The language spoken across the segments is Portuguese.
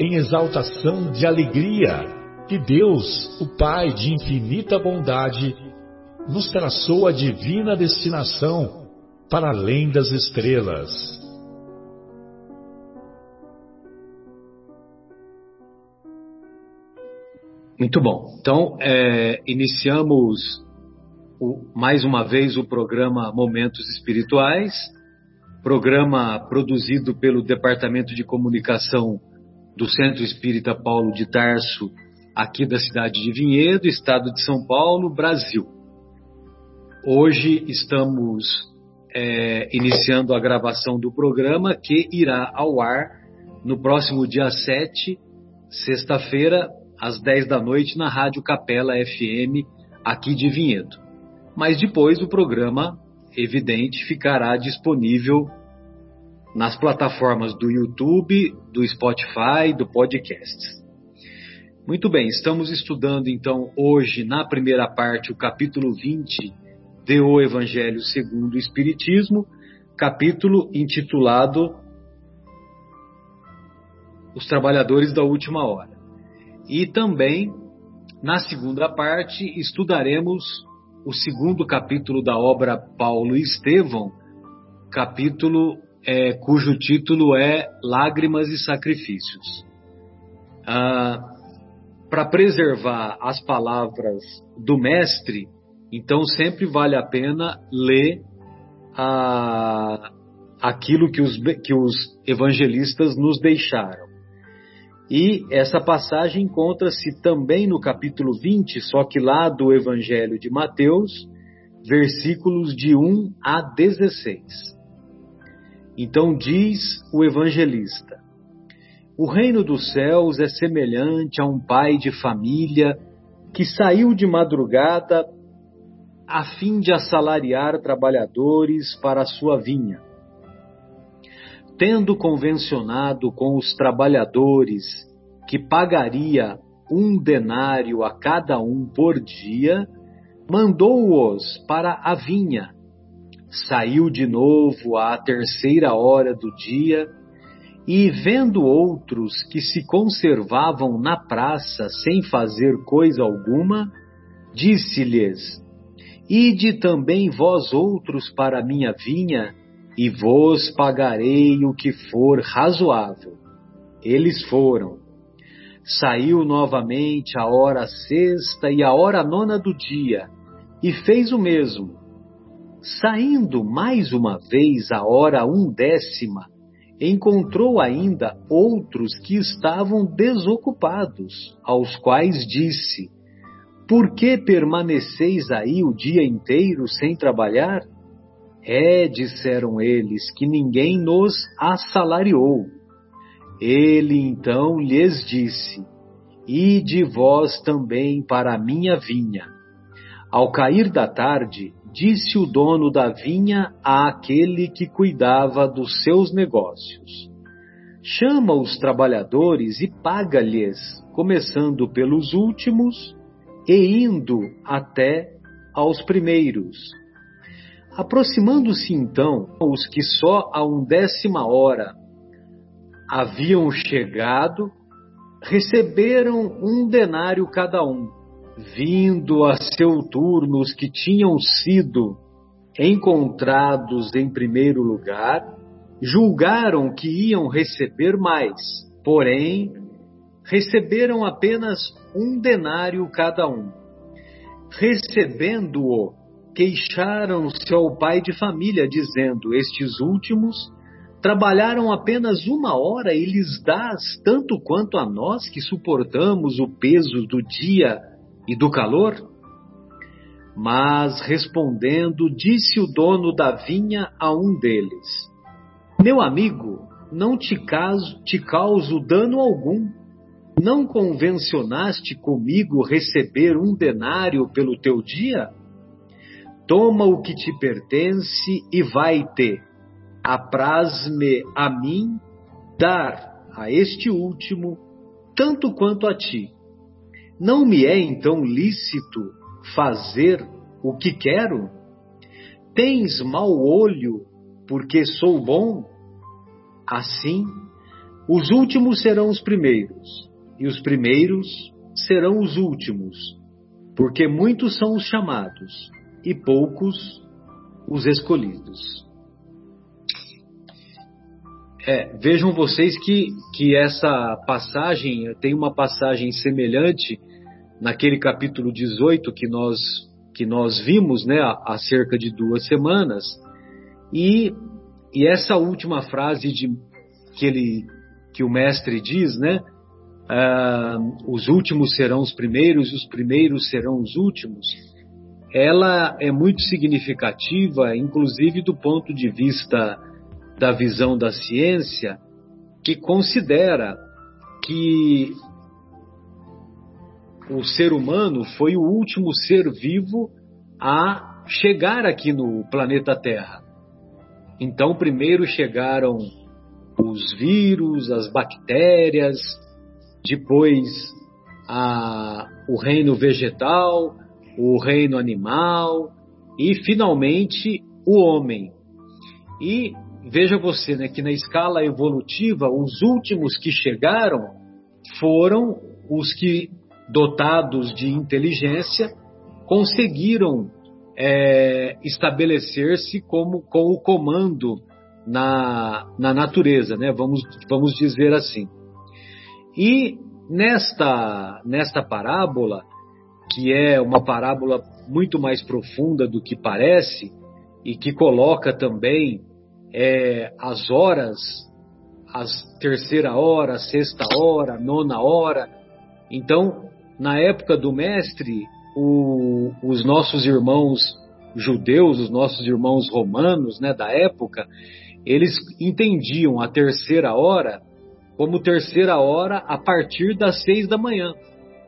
em exaltação de alegria, que Deus, o Pai de infinita bondade, nos traçou a divina destinação para além das estrelas. Muito bom. Então, é, iniciamos o, mais uma vez o programa Momentos Espirituais, programa produzido pelo Departamento de Comunicação do Centro Espírita Paulo de Tarso, aqui da cidade de Vinhedo, estado de São Paulo, Brasil. Hoje estamos é, iniciando a gravação do programa que irá ao ar no próximo dia 7, sexta-feira, às 10 da noite na Rádio Capela FM aqui de Vinhedo. Mas depois o programa, evidente, ficará disponível nas plataformas do YouTube, do Spotify, do podcast. Muito bem, estamos estudando então hoje na primeira parte o capítulo 20 de O Evangelho segundo o Espiritismo, capítulo intitulado Os Trabalhadores da Última Hora. E também, na segunda parte, estudaremos o segundo capítulo da obra Paulo e Estevão, capítulo é, cujo título é Lágrimas e Sacrifícios. Ah, Para preservar as palavras do Mestre, então sempre vale a pena ler ah, aquilo que os, que os evangelistas nos deixaram. E essa passagem encontra-se também no capítulo 20, só que lá do Evangelho de Mateus, versículos de 1 a 16. Então diz o evangelista: O reino dos céus é semelhante a um pai de família que saiu de madrugada a fim de assalariar trabalhadores para a sua vinha tendo convencionado com os trabalhadores que pagaria um denário a cada um por dia, mandou-os para a vinha. Saiu de novo à terceira hora do dia e, vendo outros que se conservavam na praça sem fazer coisa alguma, disse-lhes: Ide também vós outros para minha vinha e vos pagarei o que for razoável. Eles foram. Saiu novamente a hora sexta e a hora nona do dia, e fez o mesmo. Saindo mais uma vez a hora undécima, encontrou ainda outros que estavam desocupados, aos quais disse: Por que permaneceis aí o dia inteiro sem trabalhar? É, disseram eles, que ninguém nos assalariou. Ele então lhes disse: Ide vós também para a minha vinha. Ao cair da tarde, disse o dono da vinha àquele que cuidava dos seus negócios: Chama os trabalhadores e paga-lhes, começando pelos últimos e indo até aos primeiros Aproximando-se então os que só a undécima hora haviam chegado, receberam um denário cada um. Vindo a seu turno os que tinham sido encontrados em primeiro lugar, julgaram que iam receber mais, porém receberam apenas um denário cada um. Recebendo-o, queixaram-se ao pai de família, dizendo: Estes últimos trabalharam apenas uma hora e lhes dás tanto quanto a nós que suportamos o peso do dia e do calor? Mas respondendo, disse o dono da vinha a um deles: Meu amigo, não te, caso, te causo dano algum. Não convencionaste comigo receber um denário pelo teu dia? Toma o que te pertence e vai-te. Apraz-me a mim dar a este último tanto quanto a ti. Não me é então lícito fazer o que quero? Tens mau olho porque sou bom? Assim, os últimos serão os primeiros, e os primeiros serão os últimos, porque muitos são os chamados, e poucos os escolhidos. É, vejam vocês que, que essa passagem tem uma passagem semelhante naquele capítulo 18 que nós, que nós vimos né, há, cerca de duas semanas. E, e essa última frase de, que, ele, que o mestre diz, né? Uh, os últimos serão os primeiros e os primeiros serão os últimos, ela é muito significativa, inclusive do ponto de vista da visão da ciência, que considera que o ser humano foi o último ser vivo a chegar aqui no planeta Terra. Então, primeiro chegaram os vírus, as bactérias, depois a, o reino vegetal, o reino animal e, finalmente, o homem. E veja você né, que na escala evolutiva, os últimos que chegaram foram os que dotados de inteligência, conseguiram é, estabelecer-se como com o comando na, na natureza, né? vamos, vamos dizer assim. E nesta, nesta parábola, que é uma parábola muito mais profunda do que parece, e que coloca também é, as horas, a terceira hora, sexta hora, nona hora. Então, na época do mestre, o, os nossos irmãos judeus, os nossos irmãos romanos né, da época, eles entendiam a terceira hora como terceira hora a partir das seis da manhã,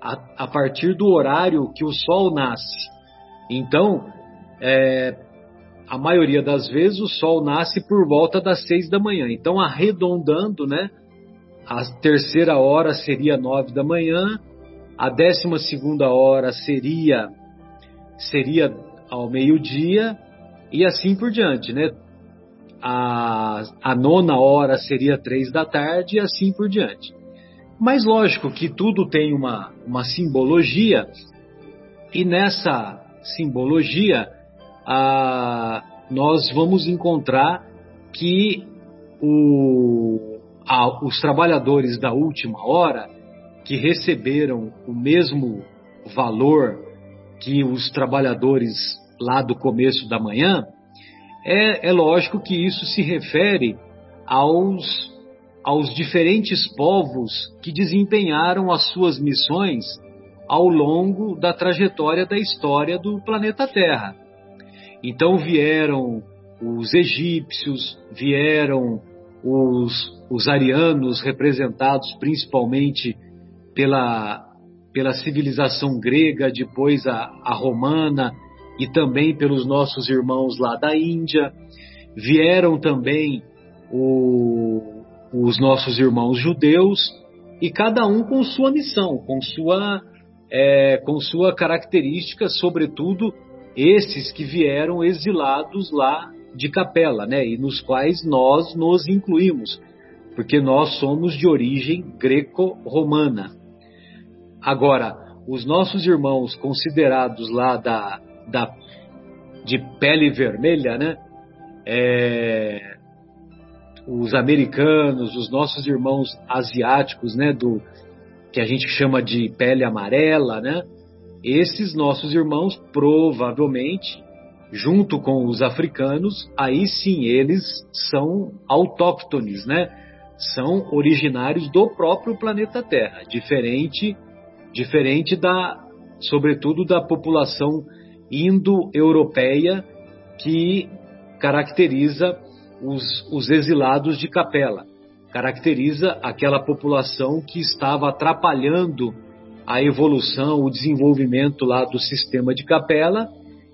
a, a partir do horário que o sol nasce. Então, é, a maioria das vezes o sol nasce por volta das seis da manhã. Então, arredondando, né, a terceira hora seria nove da manhã, a décima segunda hora seria seria ao meio-dia e assim por diante, né? A, a nona hora seria três da tarde e assim por diante. Mas lógico que tudo tem uma, uma simbologia e nessa simbologia a, nós vamos encontrar que o, a, os trabalhadores da última hora que receberam o mesmo valor que os trabalhadores lá do começo da manhã, é, é lógico que isso se refere aos, aos diferentes povos que desempenharam as suas missões ao longo da trajetória da história do planeta Terra. Então vieram os egípcios, vieram os, os arianos, representados principalmente pela, pela civilização grega, depois a, a romana e também pelos nossos irmãos lá da Índia. Vieram também o, os nossos irmãos judeus e cada um com sua missão, com sua, é, com sua característica, sobretudo esses que vieram exilados lá de Capela, né, e nos quais nós nos incluímos, porque nós somos de origem greco-romana. Agora, os nossos irmãos considerados lá da, da de pele vermelha, né? É, os americanos, os nossos irmãos asiáticos, né? Do, que a gente chama de pele amarela, né? Esses nossos irmãos provavelmente, junto com os africanos, aí sim eles são autóctones, né? São originários do próprio planeta Terra, diferente, diferente da, sobretudo da população indo-europeia que caracteriza os, os exilados de Capela, caracteriza aquela população que estava atrapalhando a evolução, o desenvolvimento lá do sistema de Capela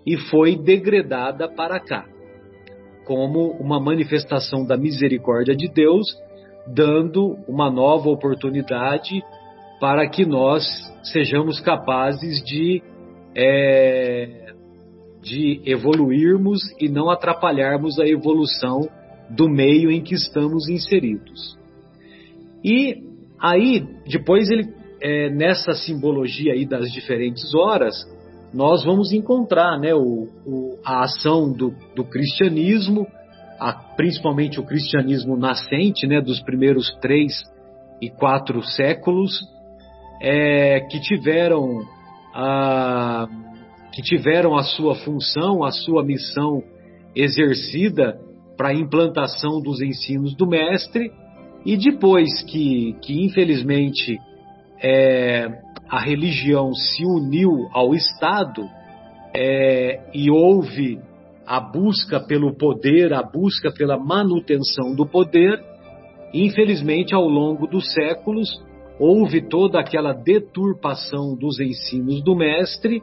e foi degradada para cá, como uma manifestação da misericórdia de Deus, dando uma nova oportunidade para que nós sejamos capazes de é, de evoluirmos e não atrapalharmos a evolução do meio em que estamos inseridos. E aí, depois ele, é, nessa simbologia aí das diferentes horas, nós vamos encontrar né, o, o, a ação do, do cristianismo, a, principalmente o cristianismo nascente, né, dos primeiros três e quatro séculos, é, que tiveram a, que tiveram a sua função, a sua missão exercida para a implantação dos ensinos do mestre. E depois que, que infelizmente é, a religião se uniu ao Estado é, e houve a busca pelo poder, a busca pela manutenção do poder, infelizmente ao longo dos séculos houve toda aquela deturpação dos ensinos do mestre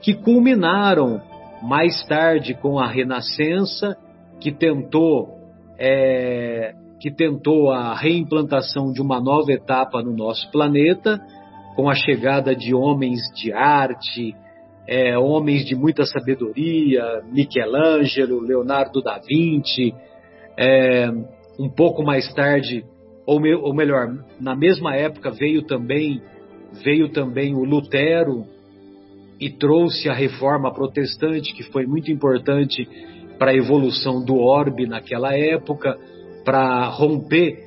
que culminaram mais tarde com a Renascença, que tentou é, que tentou a reimplantação de uma nova etapa no nosso planeta, com a chegada de homens de arte, é, homens de muita sabedoria, Michelangelo, Leonardo da Vinci, é, um pouco mais tarde, ou, me, ou melhor, na mesma época veio também veio também o Lutero e trouxe a reforma protestante, que foi muito importante para a evolução do orbe naquela época, para romper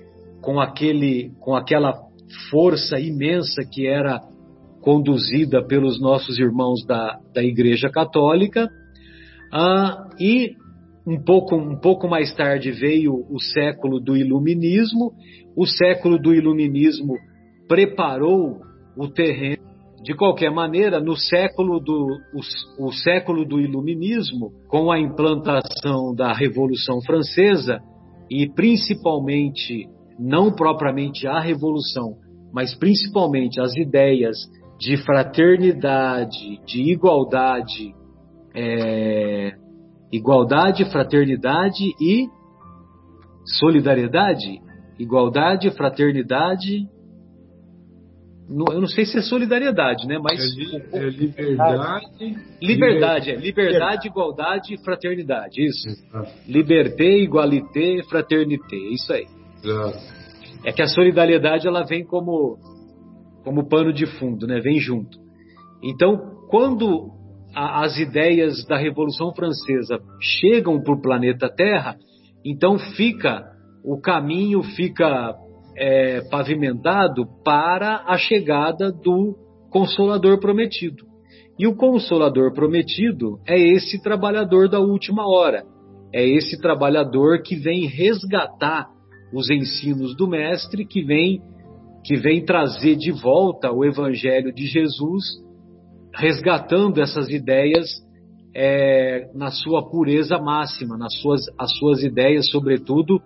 com, aquele, com aquela força imensa que era conduzida pelos nossos irmãos da, da Igreja Católica. Ah, e um pouco, um pouco mais tarde veio o século do Iluminismo. O século do Iluminismo preparou o terreno de qualquer maneira, no século do, o, o século do Iluminismo, com a implantação da Revolução Francesa, e principalmente, não propriamente a Revolução, mas principalmente as ideias de fraternidade, de igualdade, é, igualdade, fraternidade e solidariedade, igualdade, fraternidade eu não sei se é solidariedade, né? Mas é, é liberdade, liberdade, é liberdade, igualdade e fraternidade, isso. Exato. Liberté, igualité, fraternité, isso aí. Exato. É que a solidariedade ela vem como como pano de fundo, né? Vem junto. Então, quando a, as ideias da Revolução Francesa chegam para o planeta Terra, então fica o caminho fica é, pavimentado para a chegada do Consolador prometido. E o Consolador prometido é esse trabalhador da última hora, é esse trabalhador que vem resgatar os ensinos do Mestre, que vem que vem trazer de volta o Evangelho de Jesus, resgatando essas ideias é, na sua pureza máxima, nas suas, as suas ideias, sobretudo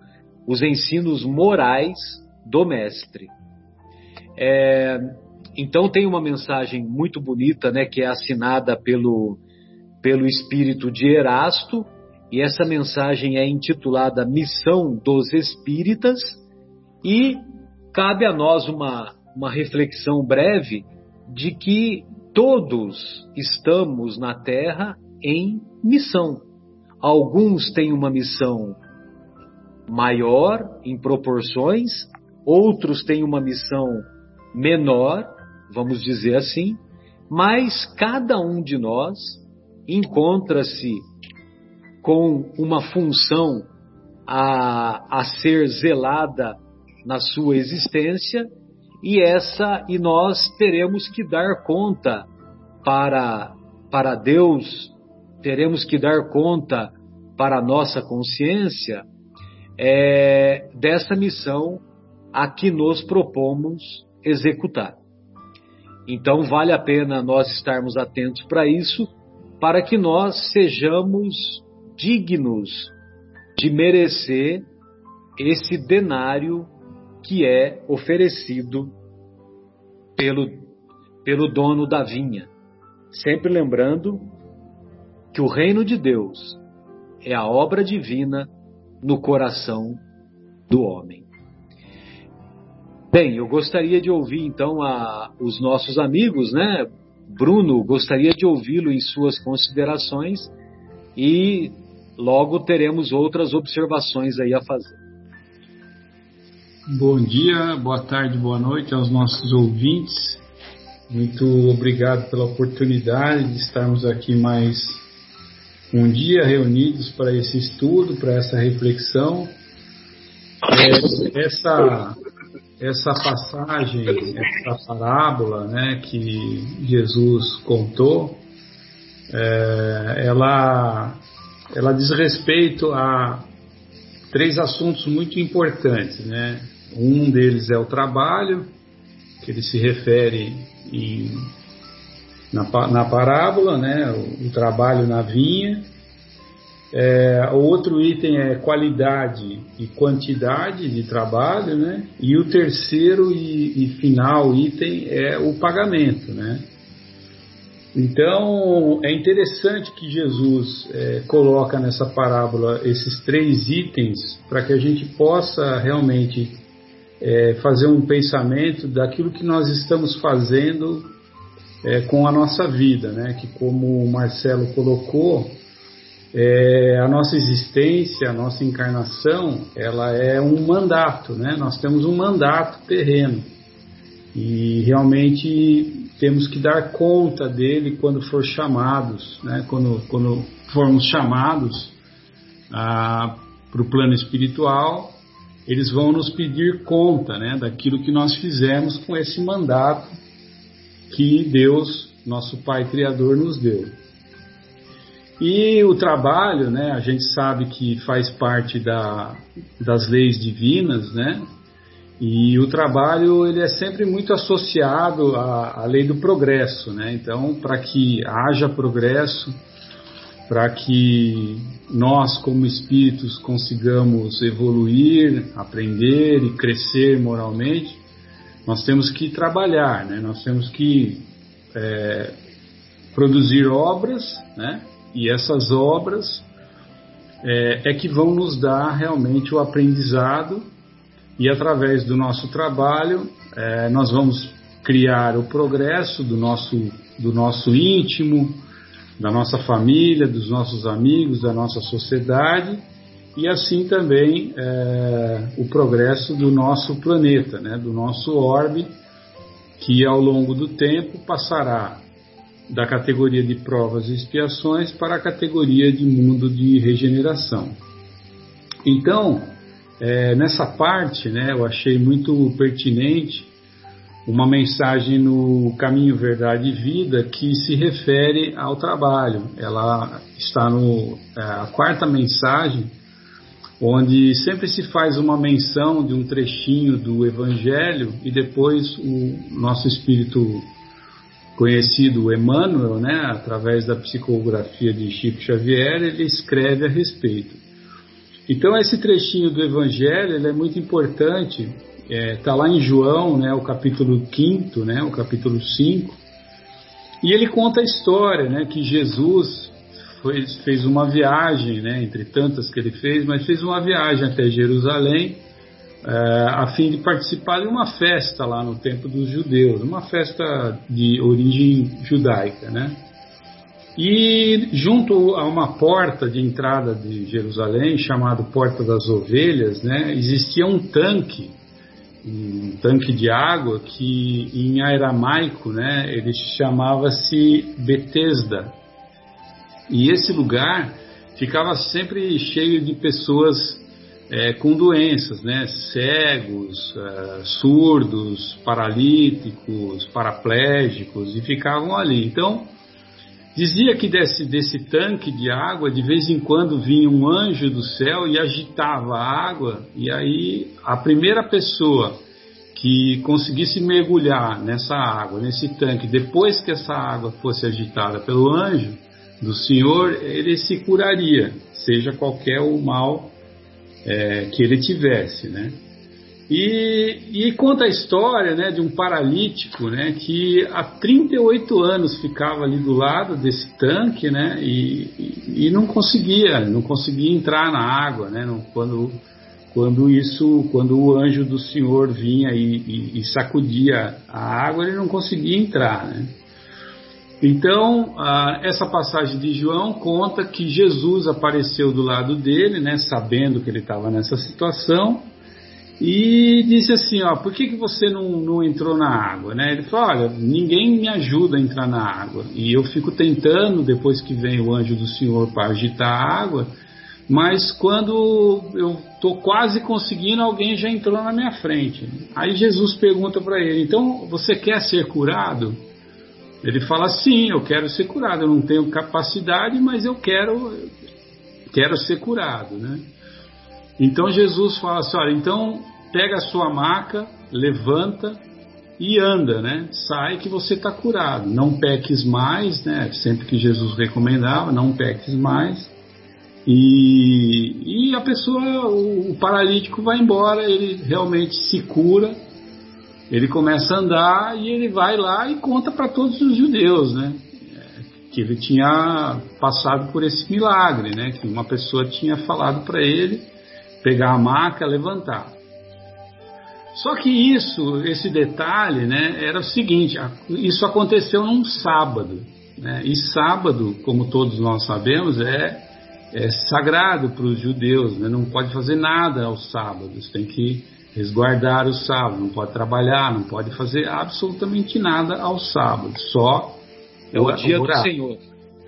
os ensinos morais do Mestre. É, então tem uma mensagem muito bonita, né, que é assinada pelo, pelo espírito de Erasto, e essa mensagem é intitulada Missão dos Espíritas, e cabe a nós uma, uma reflexão breve de que todos estamos na Terra em missão. Alguns têm uma missão maior em proporções, outros têm uma missão menor, vamos dizer assim, mas cada um de nós encontra-se com uma função a, a ser zelada na sua existência e essa e nós teremos que dar conta para para Deus, teremos que dar conta para a nossa consciência é, dessa missão a que nos propomos executar. Então vale a pena nós estarmos atentos para isso, para que nós sejamos dignos de merecer esse denário que é oferecido pelo, pelo dono da vinha. Sempre lembrando que o reino de Deus é a obra divina no coração do homem. Bem, eu gostaria de ouvir então a, os nossos amigos, né? Bruno, gostaria de ouvi-lo em suas considerações e logo teremos outras observações aí a fazer. Bom dia, boa tarde, boa noite aos nossos ouvintes. Muito obrigado pela oportunidade de estarmos aqui mais um dia reunidos para esse estudo, para essa reflexão. É, essa, essa passagem, essa parábola né, que Jesus contou, é, ela, ela diz respeito a três assuntos muito importantes. Né? Um deles é o trabalho, que ele se refere em, na, na parábola, né, o, o trabalho na vinha. É, o outro item é qualidade e quantidade de trabalho, né? E o terceiro e, e final item é o pagamento, né? Então é interessante que Jesus é, coloca nessa parábola esses três itens para que a gente possa realmente é, fazer um pensamento daquilo que nós estamos fazendo é, com a nossa vida, né? Que como o Marcelo colocou, é, a nossa existência, a nossa encarnação, ela é um mandato, né? Nós temos um mandato terreno e realmente temos que dar conta dele quando for chamados, né? Quando, quando formos chamados ah, para o plano espiritual eles vão nos pedir conta né, daquilo que nós fizemos com esse mandato que Deus, nosso Pai Criador, nos deu. E o trabalho, né, a gente sabe que faz parte da, das leis divinas, né? E o trabalho ele é sempre muito associado à, à lei do progresso, né? Então, para que haja progresso, para que nós, como espíritos, consigamos evoluir, aprender e crescer moralmente, nós temos que trabalhar, né? nós temos que é, produzir obras, né? e essas obras é, é que vão nos dar realmente o aprendizado, e através do nosso trabalho, é, nós vamos criar o progresso do nosso, do nosso íntimo, da nossa família, dos nossos amigos, da nossa sociedade e assim também é, o progresso do nosso planeta, né, do nosso orbe, que ao longo do tempo passará da categoria de provas e expiações para a categoria de mundo de regeneração. Então, é, nessa parte, né, eu achei muito pertinente uma mensagem no Caminho Verdade e Vida que se refere ao trabalho. Ela está no é, a quarta mensagem, onde sempre se faz uma menção de um trechinho do Evangelho e depois o nosso espírito conhecido Emmanuel, né, através da psicografia de Chico Xavier, ele escreve a respeito. Então esse trechinho do Evangelho é muito importante Está é, tá lá em João, né, o capítulo 5, né, o capítulo 5, e ele conta a história né, que Jesus foi, fez uma viagem, né, entre tantas que ele fez, mas fez uma viagem até Jerusalém é, a fim de participar de uma festa lá no templo dos judeus, uma festa de origem judaica. Né? E junto a uma porta de entrada de Jerusalém, chamado Porta das Ovelhas, né, existia um tanque um tanque de água que em aramaico, né, ele chamava-se Betesda. E esse lugar ficava sempre cheio de pessoas é, com doenças, né? Cegos, é, surdos, paralíticos, paraplégicos e ficavam ali. Então dizia que desse, desse tanque de água de vez em quando vinha um anjo do céu e agitava a água e aí a primeira pessoa que conseguisse mergulhar nessa água, nesse tanque, depois que essa água fosse agitada pelo anjo do Senhor, ele se curaria, seja qualquer o mal é, que ele tivesse, né? E, e, conta a história né, de um paralítico né, que há 38 anos ficava ali do lado desse tanque né, e, e, não conseguia, não conseguia entrar na água, né, quando quando isso, quando o anjo do Senhor vinha e sacudia a água, ele não conseguia entrar. Né? Então, essa passagem de João conta que Jesus apareceu do lado dele, né, sabendo que ele estava nessa situação, e disse assim, ó, por que, que você não, não entrou na água? Né? Ele falou, olha, ninguém me ajuda a entrar na água, e eu fico tentando, depois que vem o anjo do Senhor para agitar a água, mas quando eu estou quase conseguindo, alguém já entrou na minha frente. Aí Jesus pergunta para ele: então você quer ser curado? Ele fala: sim, eu quero ser curado. Eu não tenho capacidade, mas eu quero, quero ser curado, né? Então Jesus fala assim: olha, então pega a sua maca, levanta e anda, né? Sai que você está curado. Não peques mais, né? Sempre que Jesus recomendava, não peques mais. E, e a pessoa, o, o paralítico vai embora, ele realmente se cura, ele começa a andar e ele vai lá e conta para todos os judeus, né? Que ele tinha passado por esse milagre, né? Que uma pessoa tinha falado para ele pegar a maca, levantar. Só que isso, esse detalhe, né, era o seguinte: isso aconteceu num sábado, né? E sábado, como todos nós sabemos, é é sagrado para os judeus, né? não pode fazer nada aos sábados, tem que resguardar o sábado, não pode trabalhar, não pode fazer absolutamente nada aos sábados, só é o, o dia do Senhor.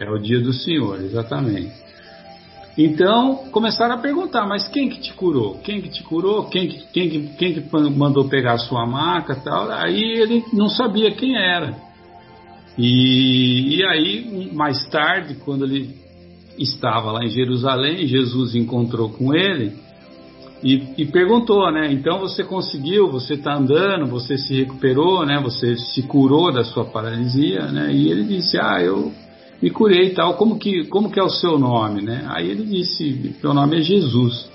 É o dia do Senhor, exatamente. Então começaram a perguntar, mas quem que te curou? Quem que te curou? Quem que, quem que, quem que mandou pegar a sua maca tal? Aí ele não sabia quem era. E, e aí, mais tarde, quando ele estava lá em Jerusalém, Jesus encontrou com ele e, e perguntou, né? Então você conseguiu, você está andando, você se recuperou, né? Você se curou da sua paralisia, né? E ele disse, ah, eu me curei e tal. Como que, como que é o seu nome, né? Aí ele disse, meu nome é Jesus.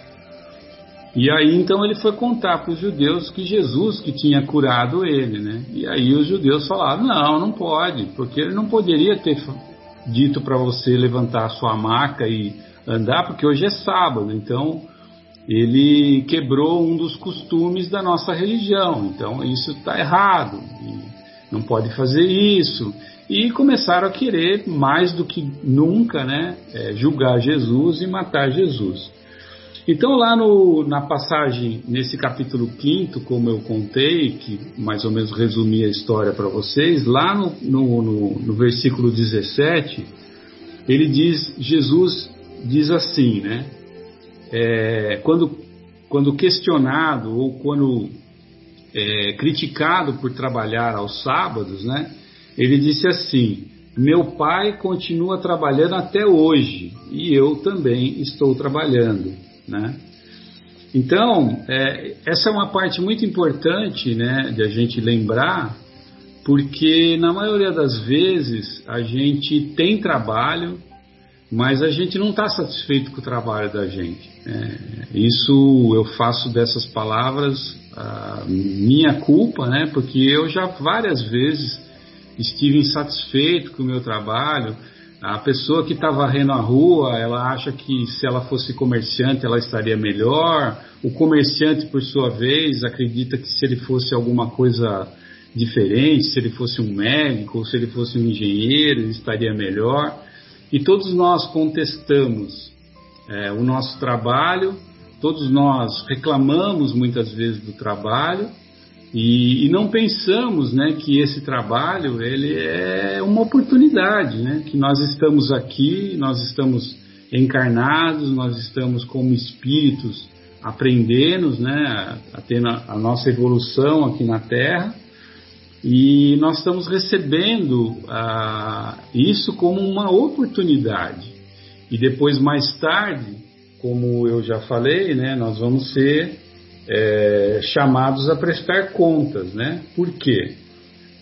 E aí então ele foi contar para os judeus que Jesus que tinha curado ele, né? E aí os judeus falaram, não, não pode, porque ele não poderia ter dito para você levantar sua maca e andar, porque hoje é sábado, então ele quebrou um dos costumes da nossa religião, então isso está errado, não pode fazer isso. E começaram a querer, mais do que nunca, né, é, julgar Jesus e matar Jesus. Então, lá no, na passagem, nesse capítulo 5, como eu contei, que mais ou menos resumi a história para vocês, lá no, no, no, no versículo 17, ele diz: Jesus diz assim, né? É, quando, quando questionado ou quando é, criticado por trabalhar aos sábados, né? Ele disse assim: Meu pai continua trabalhando até hoje e eu também estou trabalhando. Né? Então, é, essa é uma parte muito importante né, de a gente lembrar, porque na maioria das vezes a gente tem trabalho, mas a gente não está satisfeito com o trabalho da gente. É, isso eu faço dessas palavras minha culpa, né, porque eu já várias vezes estive insatisfeito com o meu trabalho, a pessoa que está varrendo a rua, ela acha que se ela fosse comerciante ela estaria melhor. O comerciante, por sua vez, acredita que se ele fosse alguma coisa diferente, se ele fosse um médico ou se ele fosse um engenheiro, ele estaria melhor. E todos nós contestamos é, o nosso trabalho, todos nós reclamamos muitas vezes do trabalho e, e, não pensamos né, que esse trabalho ele é uma oportunidade, né, que nós estamos aqui, nós estamos encarnados, nós estamos como espíritos aprendendo, né, a ter a nossa evolução aqui na Terra. E nós estamos recebendo ah, isso como uma oportunidade. E depois, mais tarde, como eu já falei, né, nós vamos ser é, chamados a prestar contas. Né? Por quê?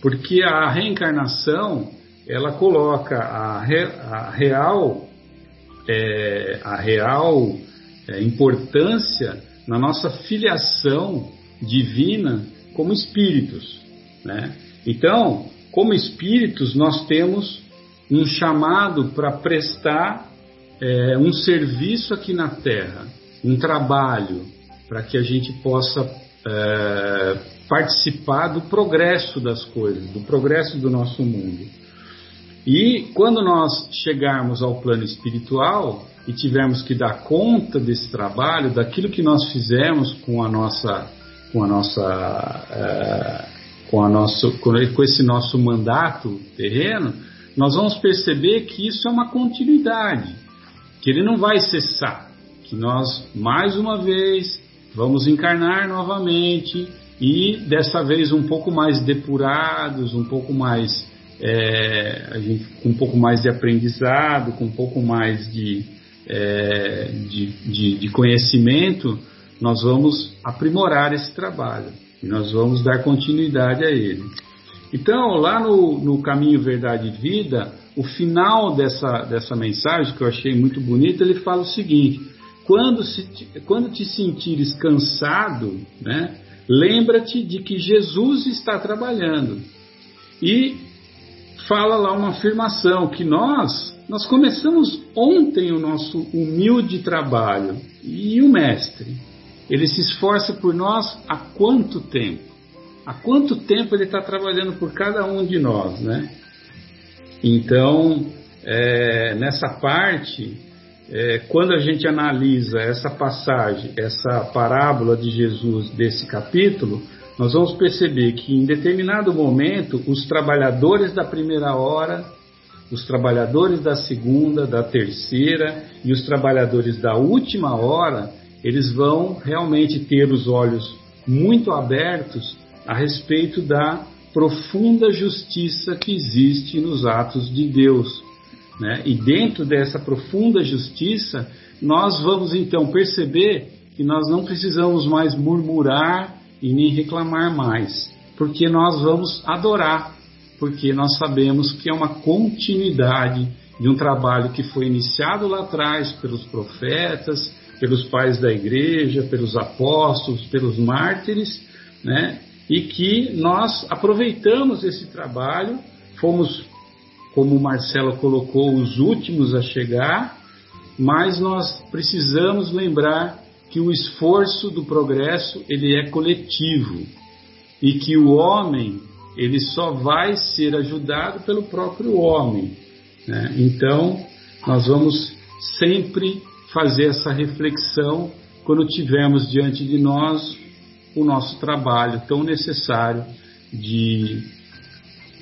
Porque a reencarnação ela coloca a, re, a real, é, a real é, importância na nossa filiação divina como espíritos. Né? Então, como espíritos, nós temos um chamado para prestar é, um serviço aqui na Terra, um trabalho, para que a gente possa é, participar do progresso das coisas, do progresso do nosso mundo. E quando nós chegarmos ao plano espiritual e tivermos que dar conta desse trabalho, daquilo que nós fizemos com a nossa, com a nossa, é, com a nosso, com esse nosso mandato terreno, nós vamos perceber que isso é uma continuidade, que ele não vai cessar, que nós mais uma vez vamos encarnar novamente e dessa vez um pouco mais depurados, um pouco mais é, a gente, com um pouco mais de aprendizado, com um pouco mais de, é, de, de, de, conhecimento, nós vamos aprimorar esse trabalho e nós vamos dar continuidade a ele. Então, lá no, no Caminho Verdade e Vida, o final dessa, dessa mensagem, que eu achei muito bonita, ele fala o seguinte: quando, se, quando te sentires cansado, né, lembra-te de que Jesus está trabalhando. E fala lá uma afirmação que nós nós começamos ontem o nosso humilde trabalho e o mestre ele se esforça por nós há quanto tempo? Há quanto tempo ele está trabalhando por cada um de nós, né? Então é, nessa parte é, quando a gente analisa essa passagem, essa parábola de Jesus desse capítulo, nós vamos perceber que em determinado momento os trabalhadores da primeira hora, os trabalhadores da segunda, da terceira e os trabalhadores da última hora, eles vão realmente ter os olhos muito abertos a respeito da profunda justiça que existe nos atos de Deus. Né? E dentro dessa profunda justiça, nós vamos então perceber que nós não precisamos mais murmurar e nem reclamar mais, porque nós vamos adorar, porque nós sabemos que é uma continuidade de um trabalho que foi iniciado lá atrás pelos profetas, pelos pais da igreja, pelos apóstolos, pelos mártires, né? E que nós aproveitamos esse trabalho, fomos, como o Marcelo colocou, os últimos a chegar, mas nós precisamos lembrar que o esforço do progresso ele é coletivo e que o homem ele só vai ser ajudado pelo próprio homem. Né? Então nós vamos sempre fazer essa reflexão quando tivermos diante de nós o nosso trabalho tão necessário de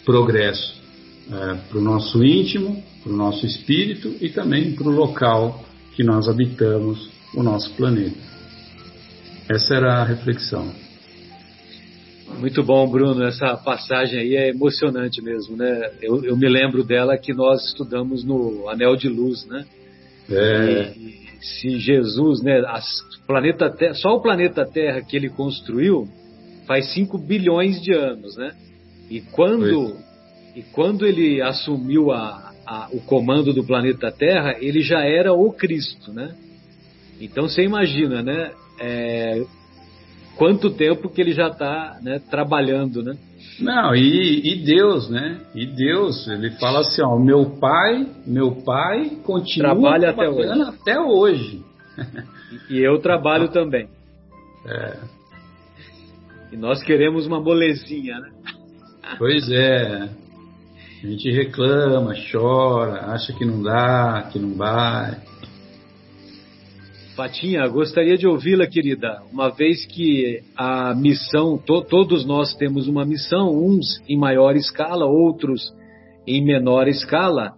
progresso é, para o nosso íntimo, para o nosso espírito e também para o local que nós habitamos o nosso planeta. Essa era a reflexão. Muito bom, Bruno. Essa passagem aí é emocionante mesmo, né? Eu, eu me lembro dela que nós estudamos no Anel de Luz, né? É. E, se Jesus, né? As, planeta Terra, só o planeta Terra que ele construiu faz 5 bilhões de anos, né? E quando, e quando ele assumiu a, a, o comando do planeta Terra, ele já era o Cristo, né? Então você imagina, né? É, quanto tempo que ele já está né, trabalhando, né? Não, e, e, Deus, né? E Deus, ele fala assim, ó, meu pai, meu pai continua Trabalha trabalhando até hoje. Até hoje. e eu trabalho também. É. E nós queremos uma molezinha, né? Pois é. A gente reclama, chora, acha que não dá, que não vai. Fatinha, gostaria de ouvi-la, querida, uma vez que a missão, to, todos nós temos uma missão, uns em maior escala, outros em menor escala,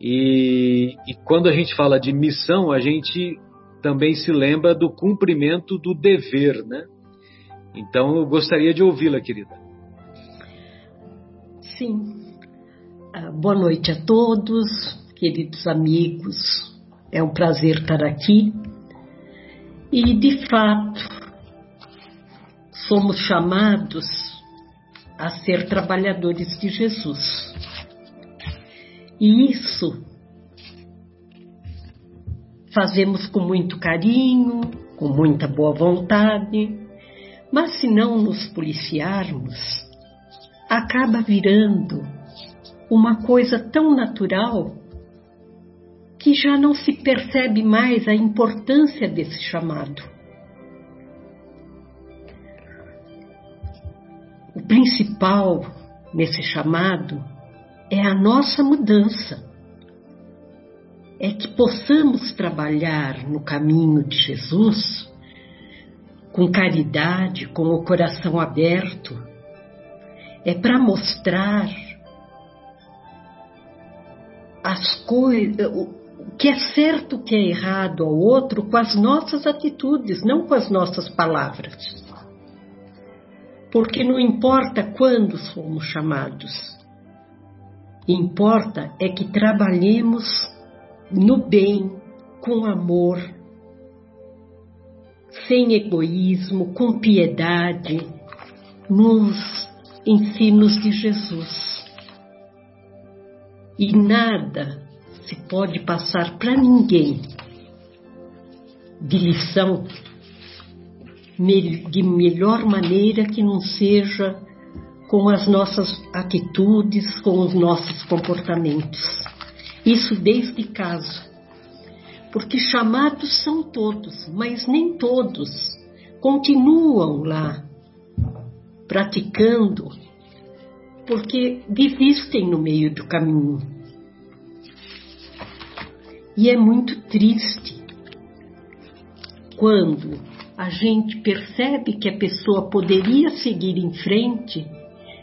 e, e quando a gente fala de missão, a gente também se lembra do cumprimento do dever, né? Então eu gostaria de ouvi-la, querida. Sim. Ah, boa noite a todos, queridos amigos. É um prazer estar aqui. E de fato, somos chamados a ser trabalhadores de Jesus. E isso fazemos com muito carinho, com muita boa vontade, mas se não nos policiarmos, acaba virando uma coisa tão natural que já não se percebe mais a importância desse chamado. O principal nesse chamado é a nossa mudança. É que possamos trabalhar no caminho de Jesus com caridade, com o coração aberto. É para mostrar as coisas, o que é certo, o que é errado ao outro com as nossas atitudes, não com as nossas palavras. Porque não importa quando somos chamados, Importa é que trabalhemos no bem, com amor, sem egoísmo, com piedade, nos ensinos de Jesus. E nada se pode passar para ninguém de lição de melhor maneira que não seja com as nossas atitudes, com os nossos comportamentos. Isso desde casa. Porque chamados são todos, mas nem todos continuam lá praticando, porque desistem no meio do caminho. E é muito triste quando a gente percebe que a pessoa poderia seguir em frente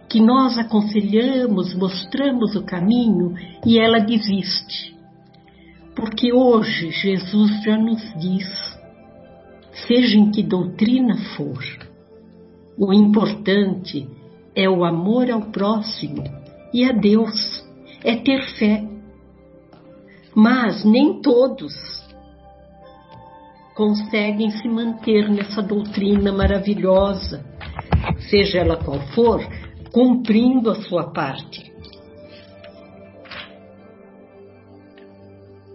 que nós aconselhamos, mostramos o caminho e ela desiste. Porque hoje Jesus já nos diz, seja em que doutrina for, o importante é o amor ao próximo e a Deus, é ter fé. Mas nem todos conseguem se manter nessa doutrina maravilhosa, seja ela qual for, cumprindo a sua parte.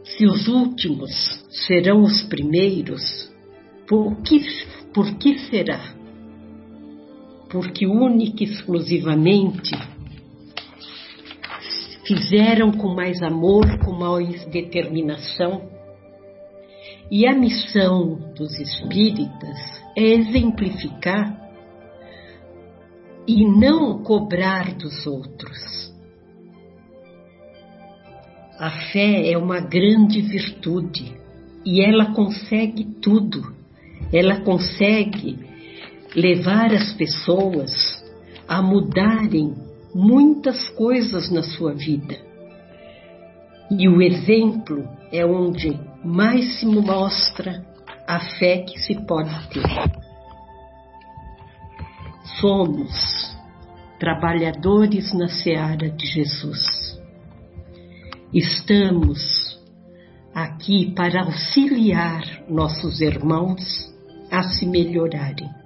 Se os últimos serão os primeiros, por que, por que será? Porque única e exclusivamente fizeram com mais amor, com mais determinação. E a missão dos espíritas é exemplificar e não cobrar dos outros. A fé é uma grande virtude e ela consegue tudo. Ela consegue levar as pessoas a mudarem muitas coisas na sua vida. E o exemplo é onde mais se mostra a fé que se pode ter somos trabalhadores na seara de Jesus. Estamos aqui para auxiliar nossos irmãos a se melhorarem.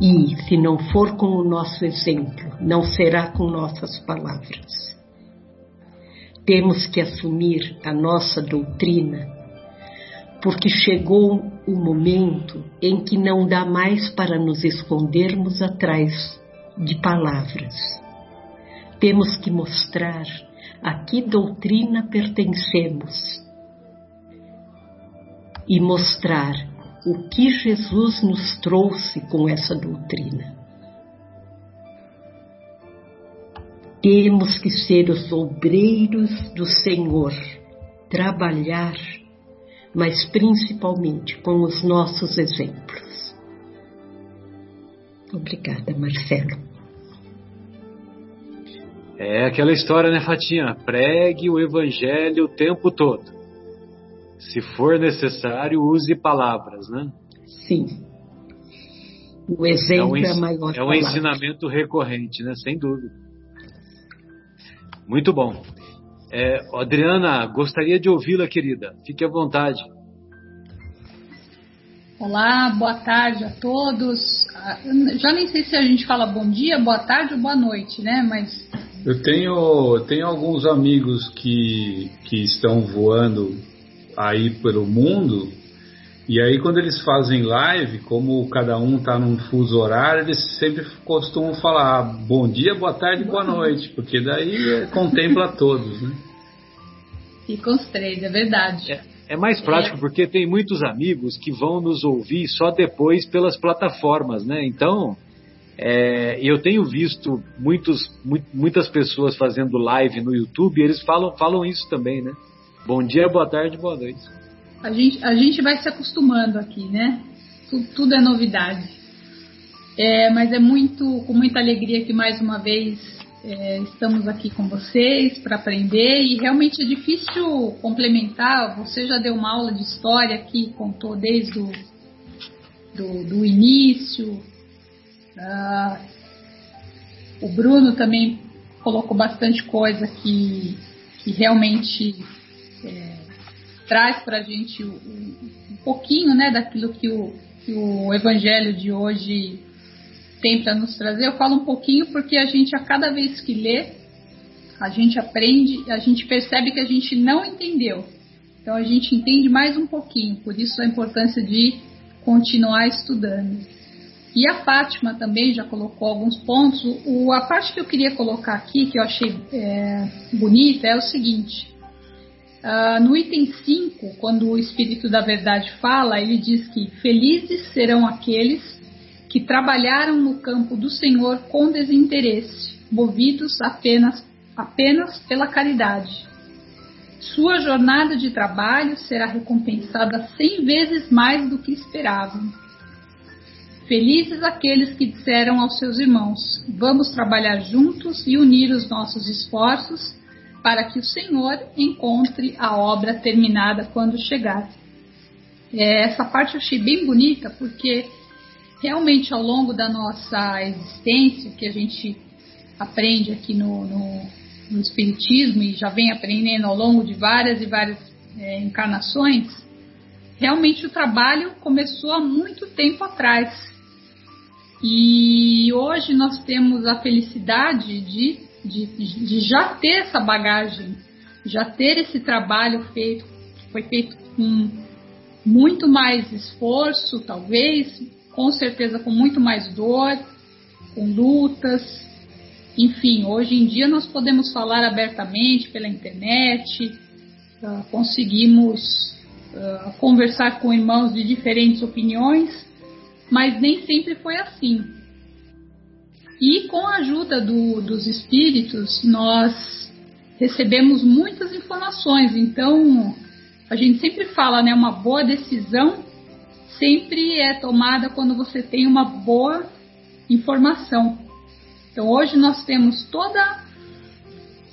E, se não for com o nosso exemplo, não será com nossas palavras. Temos que assumir a nossa doutrina porque chegou o momento em que não dá mais para nos escondermos atrás de palavras. Temos que mostrar a que doutrina pertencemos e mostrar o que Jesus nos trouxe com essa doutrina. Temos que ser os obreiros do Senhor, trabalhar mas principalmente com os nossos exemplos. Obrigada, Marcelo. É aquela história, né, Fatinha? Pregue o evangelho o tempo todo. Se for necessário, use palavras, né? Sim. O exemplo é, um, é maior. É um ensinamento recorrente, né? Sem dúvida. Muito bom. É, Adriana, gostaria de ouvi-la, querida. Fique à vontade. Olá, boa tarde a todos. Ah, já nem sei se a gente fala bom dia, boa tarde ou boa noite, né? Mas eu tenho, tenho alguns amigos que, que estão voando aí pelo mundo e aí quando eles fazem live, como cada um está num fuso horário, eles sempre costumam falar bom dia, boa tarde, boa noite, porque daí é, contempla todos, né? Ficam os três, é verdade. É, é mais prático é. porque tem muitos amigos que vão nos ouvir só depois pelas plataformas, né? Então, é, eu tenho visto muitos, muitas pessoas fazendo live no YouTube e eles falam, falam isso também, né? Bom dia, boa tarde, boa noite. A gente, a gente vai se acostumando aqui, né? Tudo, tudo é novidade. É, mas é muito com muita alegria que mais uma vez é, estamos aqui com vocês para aprender e realmente é difícil complementar. Você já deu uma aula de história aqui, contou desde o do, do início, Uh, o Bruno também colocou bastante coisa que, que realmente é, traz para a gente um, um, pouquinho né, daquilo que o, que o Evangelho de hoje tem para nos trazer. Eu falo um pouquinho porque a gente, a cada vez que lê, a gente aprende, a gente percebe que a gente não entendeu. Então a gente entende mais um pouquinho, por isso a importância de continuar estudando. E a Fátima também já colocou alguns pontos. O, a parte que eu queria colocar aqui, que eu achei é, bonita, é o seguinte. Uh, no item 5, quando o Espírito da Verdade fala, ele diz que felizes serão aqueles que trabalharam no campo do Senhor com desinteresse, movidos apenas, apenas pela caridade. Sua jornada de trabalho será recompensada cem vezes mais do que esperavam Felizes aqueles que disseram aos seus irmãos: Vamos trabalhar juntos e unir os nossos esforços para que o Senhor encontre a obra terminada quando chegar. É, essa parte eu achei bem bonita porque realmente ao longo da nossa existência, que a gente aprende aqui no, no, no Espiritismo e já vem aprendendo ao longo de várias e várias é, encarnações, realmente o trabalho começou há muito tempo atrás. E hoje nós temos a felicidade de, de, de já ter essa bagagem, já ter esse trabalho feito, que foi feito com muito mais esforço, talvez, com certeza com muito mais dor, com lutas. Enfim, hoje em dia nós podemos falar abertamente pela internet, uh, conseguimos uh, conversar com irmãos de diferentes opiniões mas nem sempre foi assim. E com a ajuda do, dos espíritos, nós recebemos muitas informações. Então, a gente sempre fala, né, uma boa decisão sempre é tomada quando você tem uma boa informação. Então, hoje nós temos toda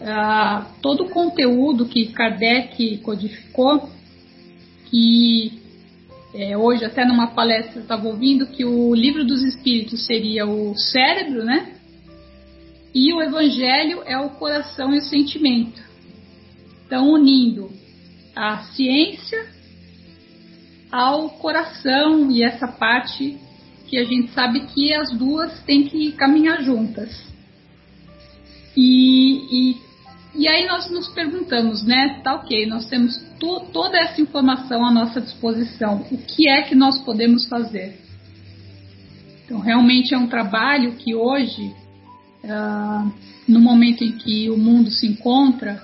uh, todo o conteúdo que Kardec codificou, que é, hoje, até numa palestra, eu estava ouvindo que o livro dos espíritos seria o cérebro, né? E o evangelho é o coração e o sentimento. Então, unindo a ciência ao coração e essa parte que a gente sabe que as duas têm que caminhar juntas. E, e, e aí nós nos perguntamos, né? Tá ok, nós temos to, toda essa informação à nossa disposição. O que é que nós podemos fazer? Então, realmente é um trabalho que hoje, uh, no momento em que o mundo se encontra,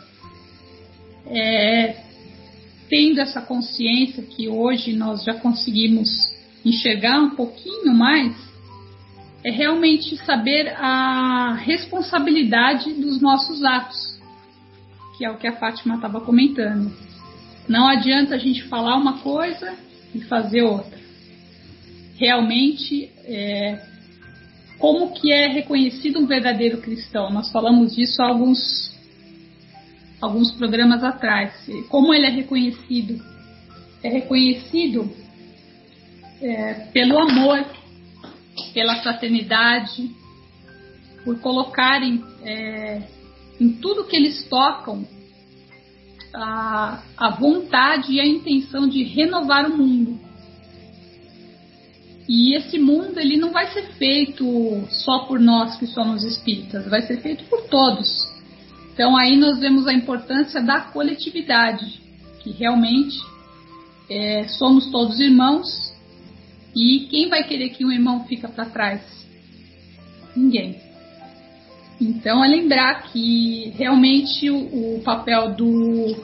é, tendo essa consciência que hoje nós já conseguimos enxergar um pouquinho mais, é realmente saber a responsabilidade dos nossos atos, que é o que a Fátima estava comentando. Não adianta a gente falar uma coisa e fazer outra. Realmente, é, como que é reconhecido um verdadeiro cristão? Nós falamos disso há alguns, alguns programas atrás. Como ele é reconhecido? é reconhecido é, pelo amor, pela fraternidade, por colocarem é, em tudo que eles tocam a, a vontade e a intenção de renovar o mundo. E esse mundo ele não vai ser feito só por nós que somos espíritas, vai ser feito por todos. Então aí nós vemos a importância da coletividade, que realmente é, somos todos irmãos e quem vai querer que um irmão fica para trás? Ninguém. Então é lembrar que realmente o, o papel do,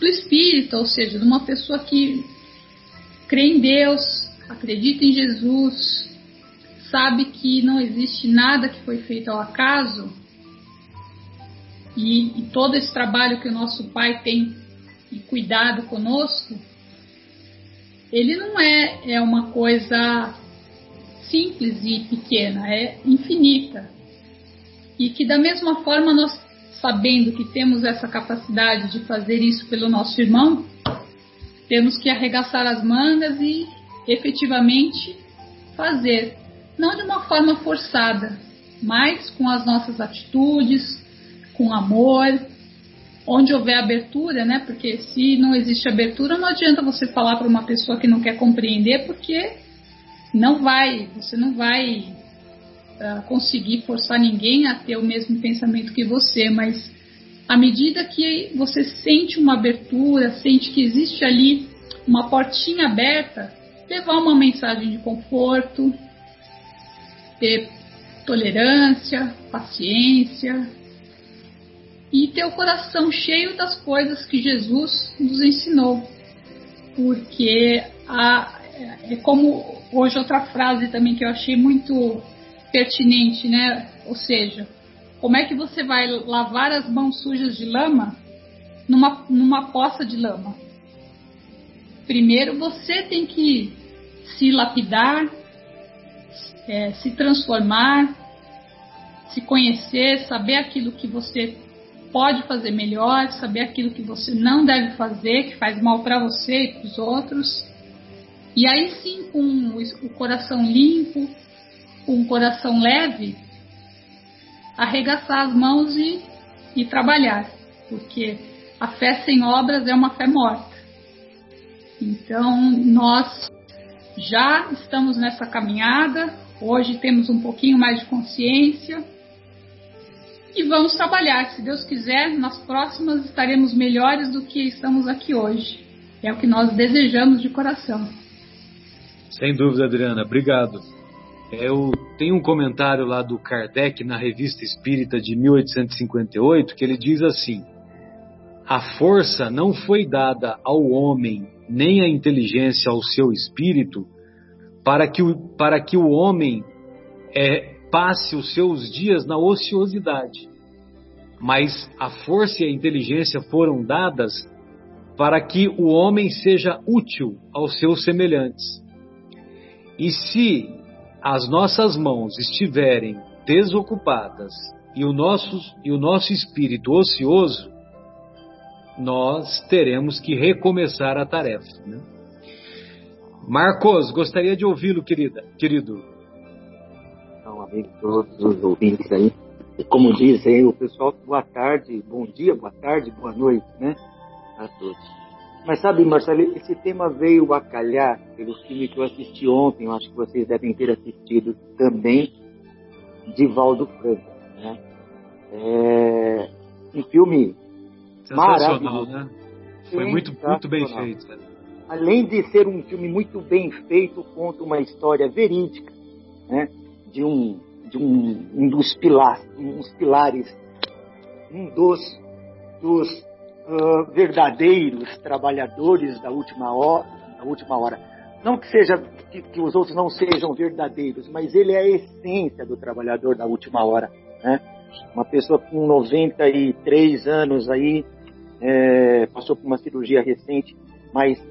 do espírito, ou seja, de uma pessoa que crê em Deus, acredita em Jesus, sabe que não existe nada que foi feito ao acaso, e, e todo esse trabalho que o nosso Pai tem e cuidado conosco, ele não é, é uma coisa simples e pequena, é infinita. E que da mesma forma nós, sabendo que temos essa capacidade de fazer isso pelo nosso irmão, temos que arregaçar as mangas e efetivamente fazer, não de uma forma forçada, mas com as nossas atitudes, com amor, onde houver abertura, né? Porque se não existe abertura, não adianta você falar para uma pessoa que não quer compreender, porque não vai, você não vai uh, conseguir forçar ninguém a ter o mesmo pensamento que você, mas à medida que você sente uma abertura, sente que existe ali uma portinha aberta, levar uma mensagem de conforto, ter tolerância, paciência e ter o coração cheio das coisas que Jesus nos ensinou. Porque a, é como hoje outra frase também que eu achei muito pertinente, né? Ou seja, como é que você vai lavar as mãos sujas de lama numa, numa poça de lama? Primeiro você tem que se lapidar, é, se transformar, se conhecer, saber aquilo que você pode fazer melhor, saber aquilo que você não deve fazer, que faz mal para você e para os outros. E aí sim, com o coração limpo, com o coração leve, arregaçar as mãos e, e trabalhar, porque a fé sem obras é uma fé morta. Então, nós já estamos nessa caminhada, hoje temos um pouquinho mais de consciência e vamos trabalhar. Se Deus quiser, nas próximas estaremos melhores do que estamos aqui hoje. É o que nós desejamos de coração. Sem dúvida, Adriana. Obrigado. Eu tenho um comentário lá do Kardec na Revista Espírita de 1858 que ele diz assim: A força não foi dada ao homem nem a inteligência ao seu espírito, para que o, para que o homem é, passe os seus dias na ociosidade. Mas a força e a inteligência foram dadas para que o homem seja útil aos seus semelhantes. E se as nossas mãos estiverem desocupadas e o nosso, e o nosso espírito ocioso, nós teremos que recomeçar a tarefa. Né? Marcos, gostaria de ouvi-lo, querida, querido. Então, amigos, todos os ouvintes aí, como dizem o pessoal, boa tarde, bom dia, boa tarde, boa noite, né, a todos. Mas sabe, Marcelo, esse tema veio a calhar pelo filme que eu assisti ontem, eu acho que vocês devem ter assistido também, de Valdo Franco, né? É um filme Maravilhoso. né? Foi muito, muito bem feito. Né? Além de ser um filme muito bem feito, conta uma história verídica, né? De um, de um, um dos pilares, uns pilares, um dos, dos uh, verdadeiros trabalhadores da última hora, da última hora. Não que seja que, que, os outros não sejam verdadeiros, mas ele é a essência do trabalhador da última hora, né? Uma pessoa com 93 anos aí, é, passou por uma cirurgia recente, mas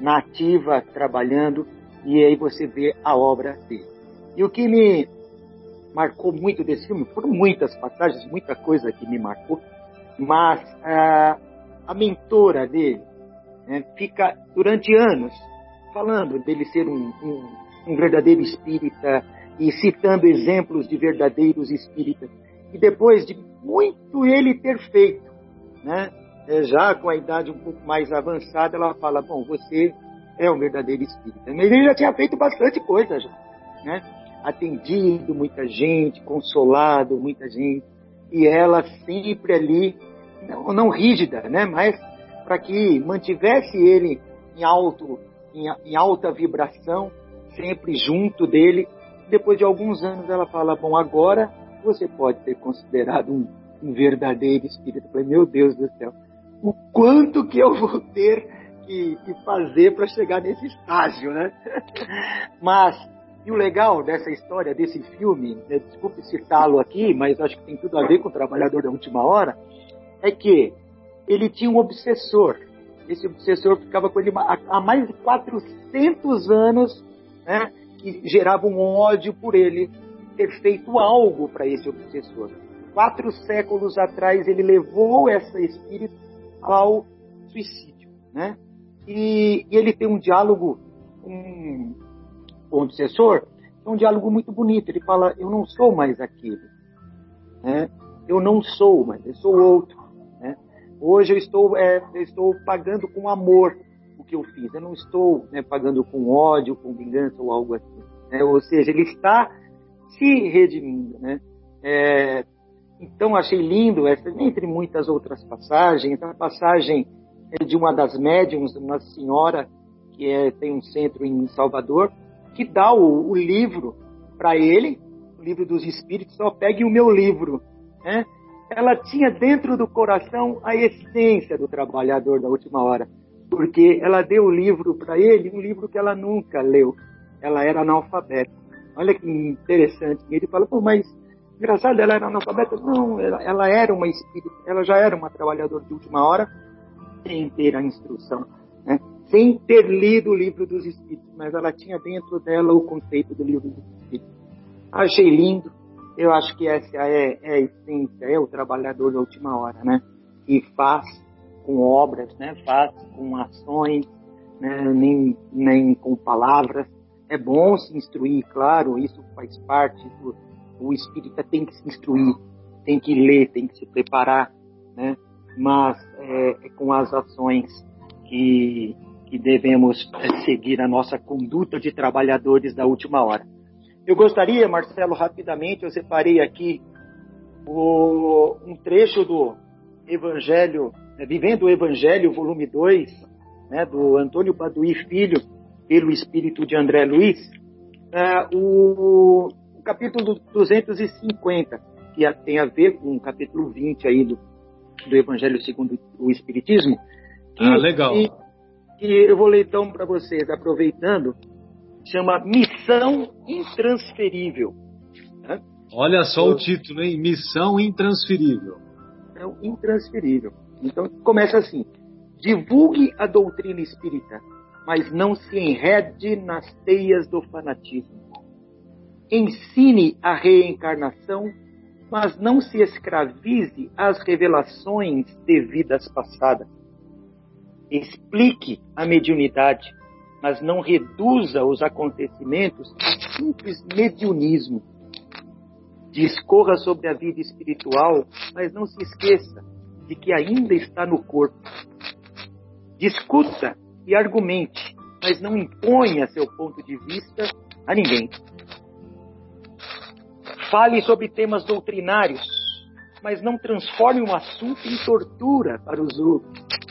nativa, trabalhando, e aí você vê a obra dele. E o que me marcou muito desse filme, foram muitas passagens, muita coisa que me marcou, mas a, a mentora dele, né, fica durante anos falando dele ser um, um, um verdadeiro espírita e citando exemplos de verdadeiros espíritas. E depois de muito ele ter feito, né, é, já com a idade um pouco mais avançada, ela fala: Bom, você é um verdadeiro espírita. Mas ele já tinha feito bastante coisa já, né? Atendido muita gente, consolado muita gente, e ela sempre ali, não, não rígida, né? Mas para que mantivesse ele em alto, em, em alta vibração, sempre junto dele. Depois de alguns anos ela fala: Bom, agora você pode ser considerado um, um verdadeiro espírito. Eu falei, meu Deus do céu, o quanto que eu vou ter que, que fazer para chegar nesse estágio, né? Mas, e o legal dessa história, desse filme, né, desculpe citá-lo aqui, mas acho que tem tudo a ver com o Trabalhador da Última Hora, é que ele tinha um obsessor. Esse obsessor ficava com ele há mais de 400 anos, né, que gerava um ódio por ele ter feito algo para esse obsessor. Quatro séculos atrás ele levou esse espírito ao suicídio, né? E, e ele tem um diálogo com o obsessor, é um diálogo muito bonito. Ele fala: Eu não sou mais aquele, né? Eu não sou, mas eu sou outro. Hoje eu estou, é, eu estou pagando com amor o que eu fiz. Eu não estou né, pagando com ódio, com vingança ou algo assim. Né? Ou seja, ele está se redimindo, né? É, então achei lindo essa, entre muitas outras passagens, a passagem é de uma das médiums, uma senhora que é, tem um centro em Salvador, que dá o, o livro para ele, o livro dos Espíritos, só pegue o meu livro, né? Ela tinha dentro do coração a essência do trabalhador da última hora, porque ela deu o livro para ele, um livro que ela nunca leu. Ela era analfabeta. Olha que interessante. Ele fala, pô, mas engraçado, ela era analfabeta? Não, ela, ela era uma espírita, ela já era uma trabalhadora de última hora, sem ter a instrução, né? sem ter lido o livro dos espíritos, mas ela tinha dentro dela o conceito do livro dos espíritos. Achei lindo. Eu acho que essa é, é a essência, é o trabalhador da última hora, né? Que faz com obras, né? Faz com ações, né? nem, nem com palavras, é bom se instruir, claro, isso faz parte do. O espírita tem que se instruir, tem que ler, tem que se preparar, né? Mas é, é com as ações que, que devemos é, seguir a nossa conduta de trabalhadores da última hora. Eu gostaria, Marcelo, rapidamente, eu separei aqui o, um trecho do Evangelho, é, Vivendo o Evangelho, volume 2, né, do Antônio Baduí Filho, pelo espírito de André Luiz, uh, o, o, capítulo 250, que tem a ver com o capítulo 20 aí do, do Evangelho segundo o Espiritismo. Que, ah, legal. Que, que eu vou ler então para vocês, aproveitando, chama Missão Intransferível. Né? Olha só o título, hein? Missão Intransferível. Missão Intransferível. Então começa assim: divulgue a doutrina espírita mas não se enrede nas teias do fanatismo. Ensine a reencarnação, mas não se escravize às revelações de vidas passadas. Explique a mediunidade, mas não reduza os acontecimentos a simples mediunismo. Discorra sobre a vida espiritual, mas não se esqueça de que ainda está no corpo. Discuta e argumente, mas não imponha seu ponto de vista a ninguém. Fale sobre temas doutrinários, mas não transforme um assunto em tortura para os outros.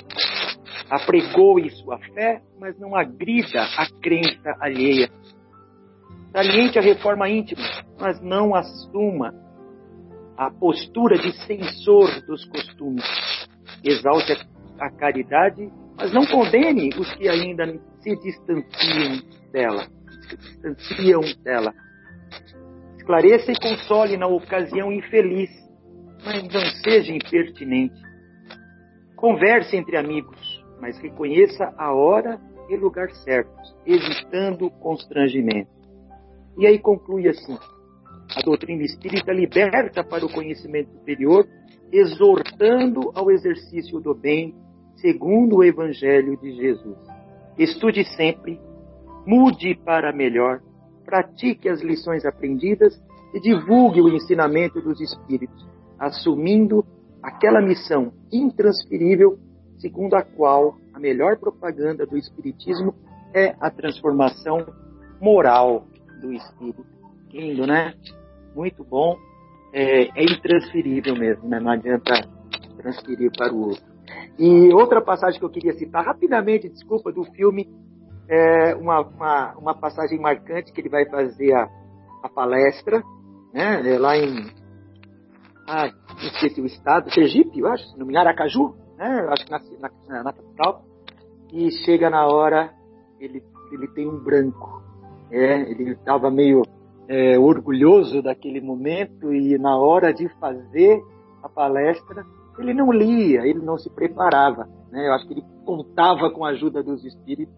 Apregoe sua fé, mas não agrida a crença alheia. Saliente a reforma íntima, mas não assuma a postura de censor dos costumes. Exalte a caridade mas não condene os que ainda se distanciam dela. Se distanciam dela. Esclareça e console na ocasião infeliz, mas não seja impertinente. Converse entre amigos, mas reconheça a hora e lugar certos, evitando constrangimento. E aí conclui assim: a doutrina espírita liberta para o conhecimento superior, exortando ao exercício do bem segundo o Evangelho de Jesus. Estude sempre, mude para melhor, pratique as lições aprendidas e divulgue o ensinamento dos Espíritos, assumindo aquela missão intransferível segundo a qual a melhor propaganda do Espiritismo é a transformação moral do Espírito. Lindo, né? Muito bom. É, é intransferível mesmo, né? Não adianta transferir para o outro. E outra passagem que eu queria citar rapidamente, desculpa, do filme, é uma, uma, uma passagem marcante que ele vai fazer a, a palestra, né? É lá em. Ah, esqueci o estado, Sergipe, eu acho, no Aracaju, né? Acho que na, na, na capital. E chega na hora, ele, ele tem um branco. É, ele estava meio é, orgulhoso daquele momento e na hora de fazer a palestra, ele não lia, ele não se preparava. Né? Eu acho que ele contava com a ajuda dos espíritos.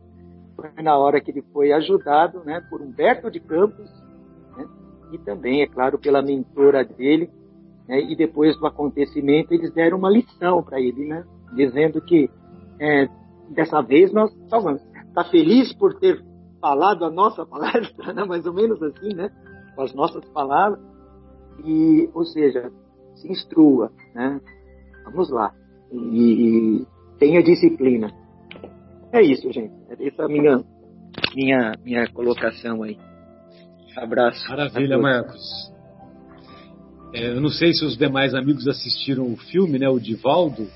Foi na hora que ele foi ajudado né, por Humberto de Campos né, e também, é claro, pela mentora dele. Né, e depois do acontecimento, eles deram uma lição para ele, né, dizendo que é, dessa vez nós salvamos. Está feliz por ter falado a nossa palestra, né? mais ou menos assim, né? com as nossas palavras. E, ou seja, se instrua, né? Vamos lá. E, e tenha disciplina. É isso, gente. Essa é a minha, minha, minha colocação aí. Abraço. Maravilha, Marcos. É, eu não sei se os demais amigos assistiram o filme, né? O Divaldo.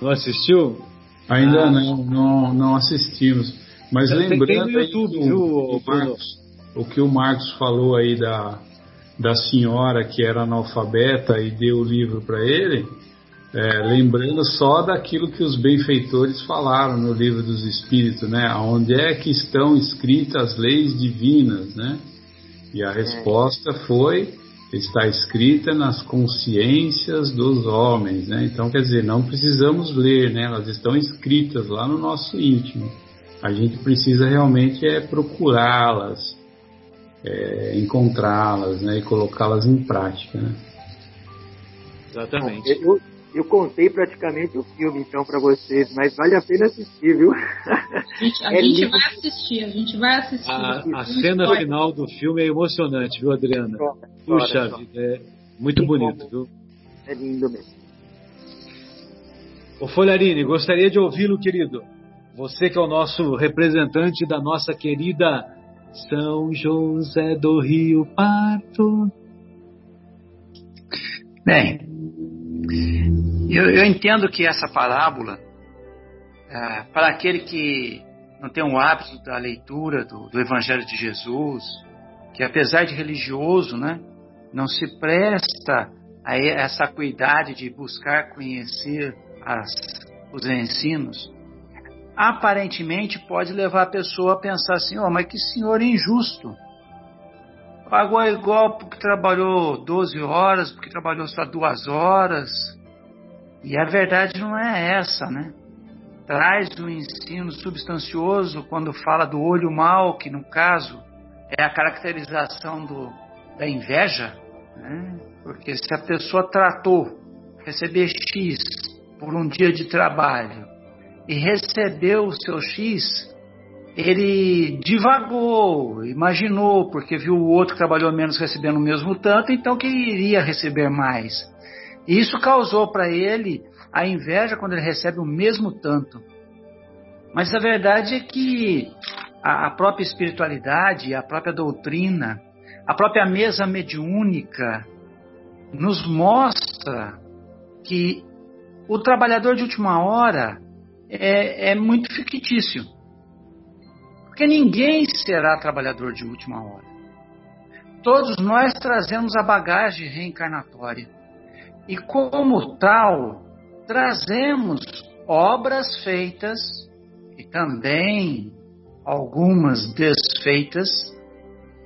Não assistiu? Ainda ah. não, não, não assistimos. Mas lembrando YouTube, aí, o, Marcos, o que o Marcos falou aí da, da senhora que era analfabeta e deu o livro para ele, é, lembrando só daquilo que os benfeitores falaram no livro dos Espíritos, né? Onde é que estão escritas as leis divinas, né? E a resposta foi está escrita nas consciências dos homens, né? Então, quer dizer, não precisamos ler, né? Elas estão escritas lá no nosso íntimo. A gente precisa realmente é procurá-las, é, encontrá-las, né? E colocá-las em prática, né? Exatamente. Eu, eu contei praticamente o filme, então, para vocês, mas vale a pena assistir, viu? Gente, a é gente lindo. vai assistir, a gente vai assistir. A, a cena final do filme é emocionante, viu, Adriana? Puxa vida, é muito bonito, viu? É lindo mesmo. Ô Folharini, gostaria de ouvi-lo, querido. Você que é o nosso representante da nossa querida São José do Rio Parto. Bem, eu, eu entendo que essa parábola, é, para aquele que não tem o hábito da leitura do, do Evangelho de Jesus, que apesar de religioso, né, não se presta a essa acuidade de buscar conhecer as, os ensinos, aparentemente pode levar a pessoa a pensar assim: oh, mas que senhor injusto. Pagou igual porque trabalhou 12 horas, porque trabalhou só duas horas. E a verdade não é essa, né? Traz o ensino substancioso quando fala do olho mal, que no caso é a caracterização do, da inveja, né? Porque se a pessoa tratou receber X por um dia de trabalho e recebeu o seu X, ele divagou, imaginou, porque viu o outro que trabalhou menos recebendo o mesmo tanto, então que iria receber mais. E isso causou para ele a inveja quando ele recebe o mesmo tanto. Mas a verdade é que a própria espiritualidade, a própria doutrina, a própria mesa mediúnica nos mostra que o trabalhador de última hora é, é muito fictício. Porque ninguém será trabalhador de última hora. Todos nós trazemos a bagagem reencarnatória. E como tal, trazemos obras feitas e também algumas desfeitas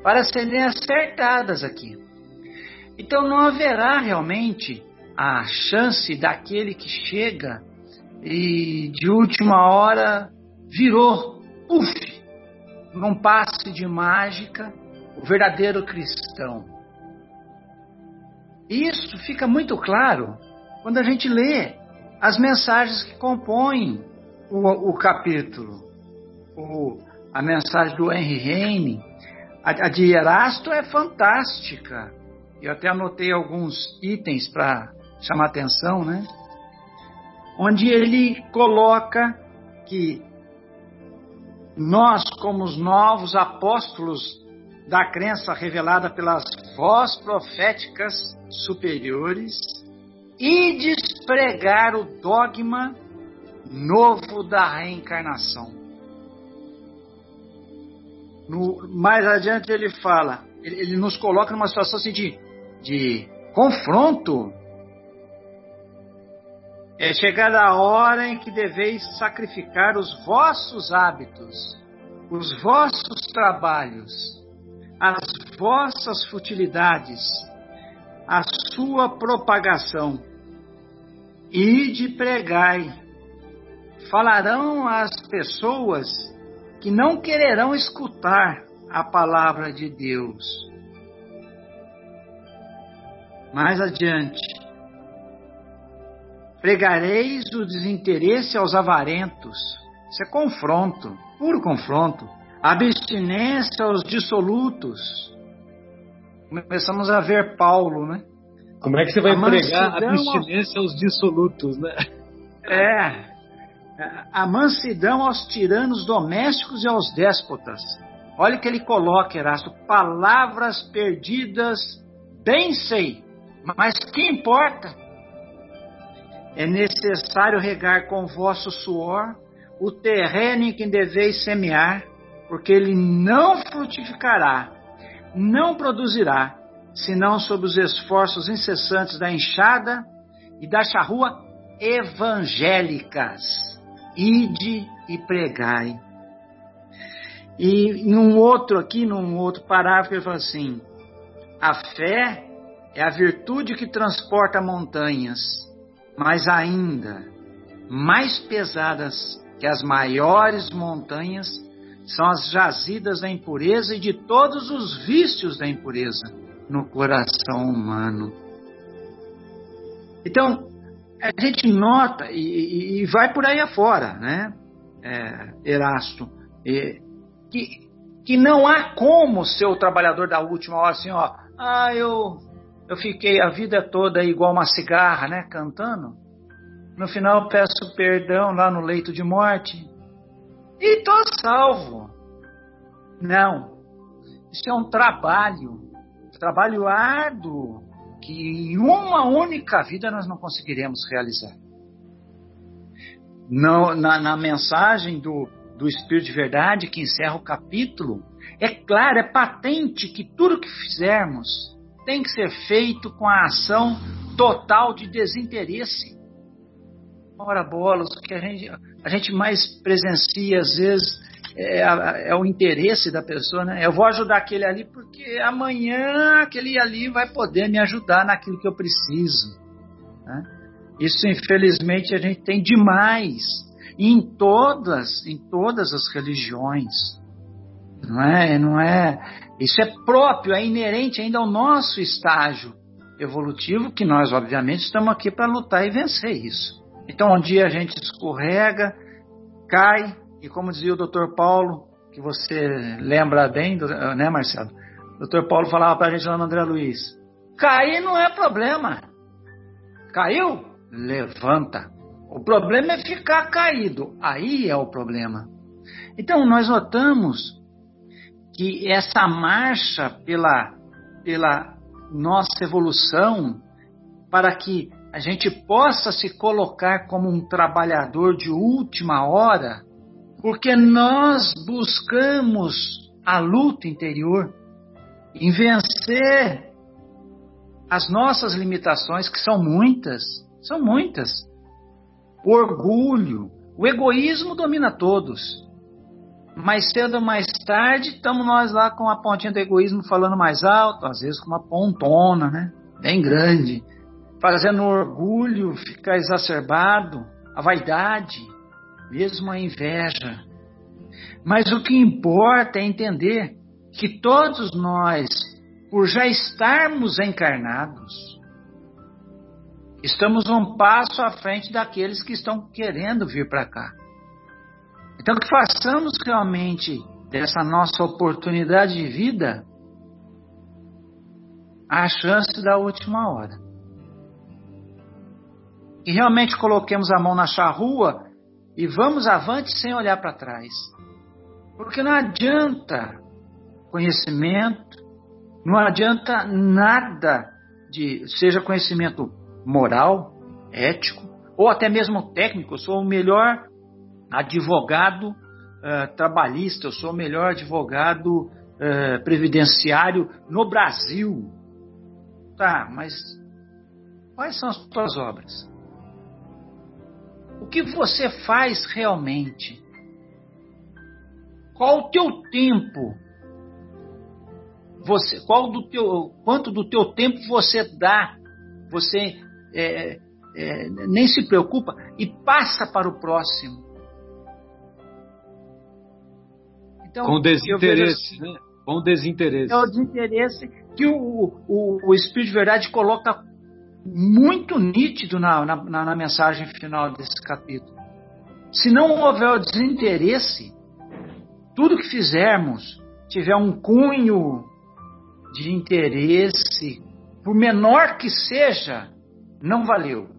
para serem acertadas aqui. Então não haverá realmente a chance daquele que chega e de última hora virou, puf, num passe de mágica, o verdadeiro cristão. Isso fica muito claro quando a gente lê as mensagens que compõem o, o capítulo. O, a mensagem do Henry Heine, a, a de Erasto é fantástica. Eu até anotei alguns itens para chamar atenção, né? Onde ele coloca que nós, como os novos apóstolos da crença revelada pelas vozes proféticas superiores, e despregar o dogma novo da reencarnação. No, mais adiante ele fala, ele, ele, nos coloca numa situação assim de, de confronto. É chegada a hora em que deveis sacrificar os vossos hábitos, os vossos trabalhos, as vossas futilidades, a sua propagação. E de pregai. Falarão às pessoas que não quererão escutar a palavra de Deus. Mais adiante, pregareis o desinteresse aos avarentos. Isso é confronto, puro confronto. Abstinência aos dissolutos. Começamos a ver Paulo, né? Como é que você vai a pregar abstinência aos dissolutos, né? É, a mansidão aos tiranos domésticos e aos déspotas. Olha que ele coloca, Erasto, palavras perdidas, bem sei, mas que importa? É necessário regar com vosso suor o terreno em que deveis semear, porque ele não frutificará, não produzirá, senão sob os esforços incessantes da enxada e da charrua evangélicas ide e pregai. E num outro aqui, num outro parágrafo, ele fala assim: a fé é a virtude que transporta montanhas, mas ainda mais pesadas que as maiores montanhas são as jazidas da impureza e de todos os vícios da impureza no coração humano. Então, a gente nota e, e, vai por aí afora, né? É, Erasto, e, que, que não há como ser o trabalhador da última hora assim, ó, ah, eu, eu fiquei a vida toda igual uma cigarra, né, cantando. No final peço perdão lá no leito de morte e tô salvo. Não, isso é um trabalho, trabalho árduo, que em uma única vida nós não conseguiremos realizar. No, na, na, mensagem do, do Espírito de Verdade, que encerra o capítulo, é claro, é patente que tudo que fizermos tem que ser feito com a ação total de desinteresse. Ora, bolas, o que a gente, a gente mais presencia às vezes é, é, o interesse da pessoa, né? Eu vou ajudar aquele ali porque amanhã aquele ali vai poder me ajudar naquilo que eu preciso. Né? Isso, infelizmente, a gente tem demais em todas, em todas as religiões. Não é, não é. Isso é próprio, é inerente ainda ao nosso estágio evolutivo, que nós, obviamente, estamos aqui para lutar e vencer isso. Então, um dia a gente escorrega, cai, e como dizia o Dr. Paulo, que você lembra bem, né, Marcelo? O Dr. Paulo falava para a gente lá no André Luiz: cair não é problema. Caiu? Levanta. O problema é ficar caído. Aí é o problema. Então, nós notamos que essa marcha pela, pela nossa evolução, para que a gente possa se colocar como um trabalhador de última hora, porque nós buscamos a luta interior em vencer as nossas limitações, que são muitas, são muitas. O orgulho, o egoísmo domina todos. Mais cedo ou mais tarde, estamos nós lá com a pontinha do egoísmo falando mais alto, às vezes com uma pontona, né? Bem grande. Fazendo o orgulho ficar exacerbado, a vaidade mesmo a inveja. Mas o que importa é entender que todos nós, por já estarmos encarnados, estamos um passo à frente daqueles que estão querendo vir para cá. Então, que façamos realmente dessa nossa oportunidade de vida a chance da última hora. E realmente coloquemos a mão na charrua e vamos avante sem olhar para trás. Porque não adianta conhecimento, não adianta nada de seja conhecimento moral, ético ou até mesmo técnico. Eu sou o melhor advogado uh, trabalhista, eu sou o melhor advogado uh, previdenciário no Brasil. Tá, mas quais são as tuas obras? O que você faz realmente? Qual o teu tempo? Você, qual do teu, quanto do teu tempo você dá? Você é, é, nem se preocupa e passa para o próximo. Então, Com desinteresse, assim, né? Com desinteresse. É o desinteresse que o, o, o Espírito de Verdade coloca muito nítido na, na, na mensagem final desse capítulo. Se não houver o desinteresse, tudo que fizermos tiver um cunho de interesse, por menor que seja, não valeu.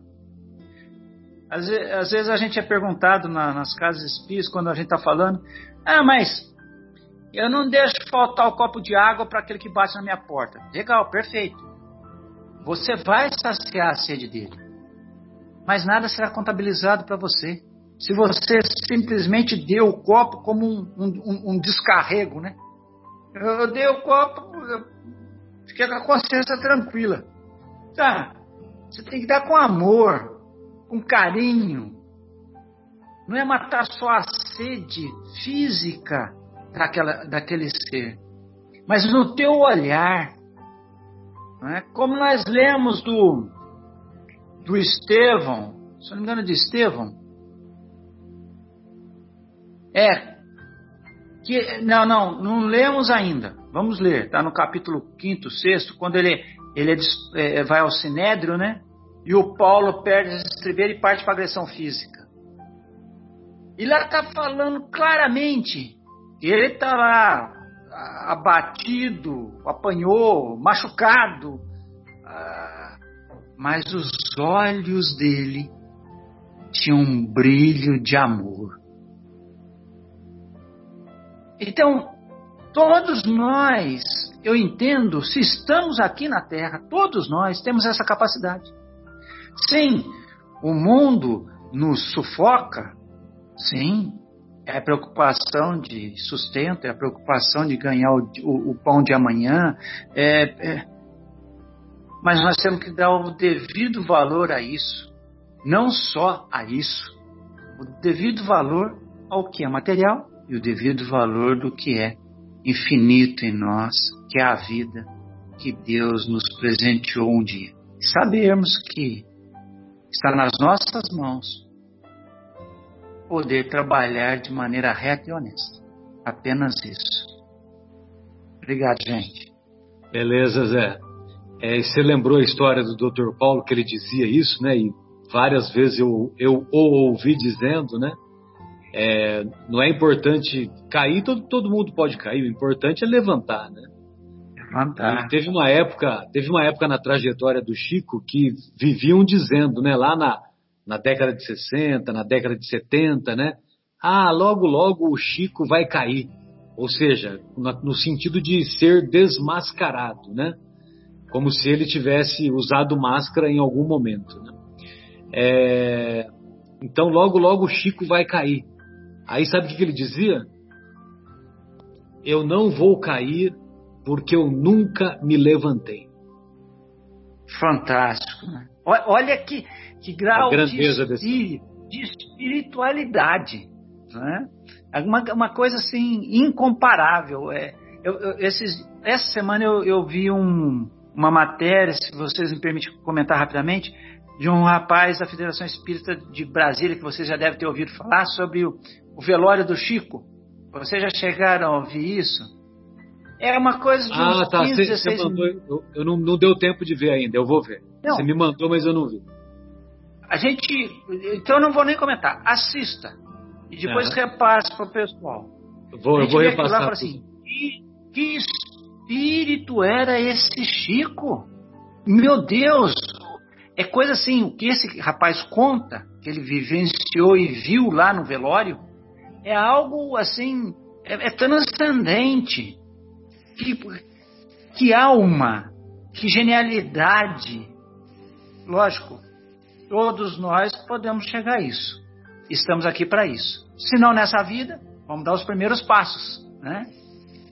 Às, às vezes a gente é perguntado na, nas casas espíritas, quando a gente está falando, ah, mas eu não deixo faltar o copo de água para aquele que bate na minha porta. Legal, perfeito. Você vai saciar a sede dele. Mas nada será contabilizado para você. Se você simplesmente deu o copo como um, um, um descarrego, né? Eu dei o copo, eu fiquei com a consciência tranquila. Tá, você tem que dar com amor, com carinho. Não é matar só a sede física daquela, daquele ser, mas no teu olhar, é? Como nós lemos do, do Estevão, se não me engano, de Estevão, é que não, não, não lemos ainda. Vamos ler, está no capítulo 5, 6, quando ele, ele é, é, vai ao Sinédrio, né? E o Paulo perde as estribeiras e parte para agressão física. E lá está falando claramente. Ele está lá abatido, apanhou, machucado, ah, mas os olhos dele tinham um brilho de amor. Então, todos nós, eu entendo, se estamos aqui na Terra, todos nós temos essa capacidade. Sim, o mundo nos sufoca, sim, é a preocupação de sustento, é a preocupação de ganhar o, o, o pão de amanhã. É, é, mas nós temos que dar o devido valor a isso. Não só a isso. O devido valor ao que é material e o devido valor do que é infinito em nós, que é a vida que Deus nos presenteou um dia. Sabermos que está nas nossas mãos poder trabalhar de maneira reta e honesta. Apenas isso. Obrigado, gente. Beleza, Zé. É, você lembrou a história do Dr. Paulo que ele dizia isso, né? E várias vezes eu, eu o ouvi dizendo, né? É, não é importante cair, todo, todo mundo pode cair, o importante é levantar, né? Levantar. E teve uma época, teve uma época na trajetória do Chico que viviam dizendo, né? Lá na, na década de 60, na década de 70, né? Ah, logo, logo o Chico vai cair. Ou seja, no sentido de ser desmascarado, né? Como se ele tivesse usado máscara em algum momento. Né? É... Então, logo, logo o Chico vai cair. Aí sabe o que ele dizia? Eu não vou cair porque eu nunca me levantei. Fantástico. Né? Olha que, que grau de, desse... de, espiritualidade. Né? Uma, uma coisa assim incomparável. É, eu, eu, esses, essa semana eu, eu vi um, uma matéria, se vocês me permitem comentar rapidamente, de um rapaz da Federação Espírita de Brasília, que vocês já devem ter ouvido falar, sobre o, o velório do Chico. Vocês já chegaram a ouvir isso? É uma coisa de ah, uns tá. 15, cê, 16 cê mandou, eu, eu não, não, deu tempo de ver ainda, eu vou ver. Não. Você me mandou, mas eu não vi. a gente. Então eu não vou nem comentar. Assista. E depois repasse para o pessoal. Vou, eu vou repassar. Lá, assim, que, que espírito era esse Chico? Meu Deus! É coisa assim, o que esse rapaz conta, que ele vivenciou e viu lá no velório, é algo assim, é, é transcendente. Que, que alma, que genialidade. Lógico, todos nós podemos chegar a isso. Estamos aqui para isso. Se não nessa vida, vamos dar os primeiros passos, né?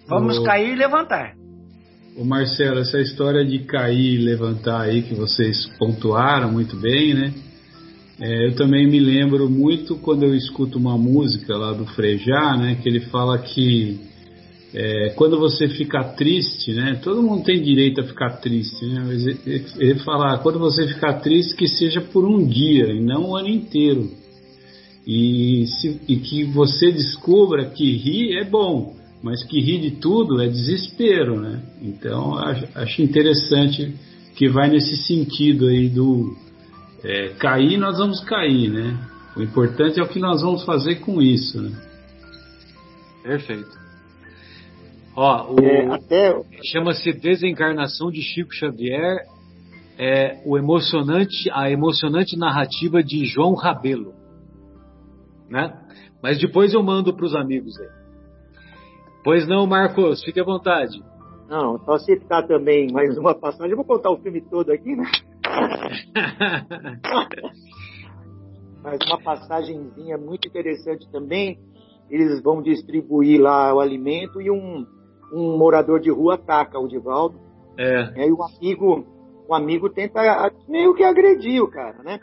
Vamos o... cair e levantar. O Marcelo, essa história de cair e levantar aí que vocês pontuaram muito bem, né? É, eu também me lembro muito quando eu escuto uma música lá do Frejá, né? Que ele fala que é, quando você fica triste, né? Todo mundo tem direito a ficar triste, né? Mas ele, ele fala, quando você ficar triste, que seja por um dia e não o ano inteiro. E, se, e que você descubra que rir é bom, mas que rir de tudo é desespero, né? Então acho, acho interessante que vai nesse sentido aí do é, cair, nós vamos cair, né? O importante é o que nós vamos fazer com isso, né? Perfeito. Ó, o, é, até... chama-se Desencarnação de Chico Xavier, é o emocionante, a emocionante narrativa de João Rabelo, né? Mas depois eu mando para os amigos aí. Pois não, Marcos, fique à vontade. Não, só citar também mais uma passagem. Eu vou contar o filme todo aqui, né? Mas uma passagenzinha muito interessante também. Eles vão distribuir lá o alimento e um, um morador de rua ataca o Divaldo. É. E aí o amigo, o amigo tenta meio que agredir o cara, né?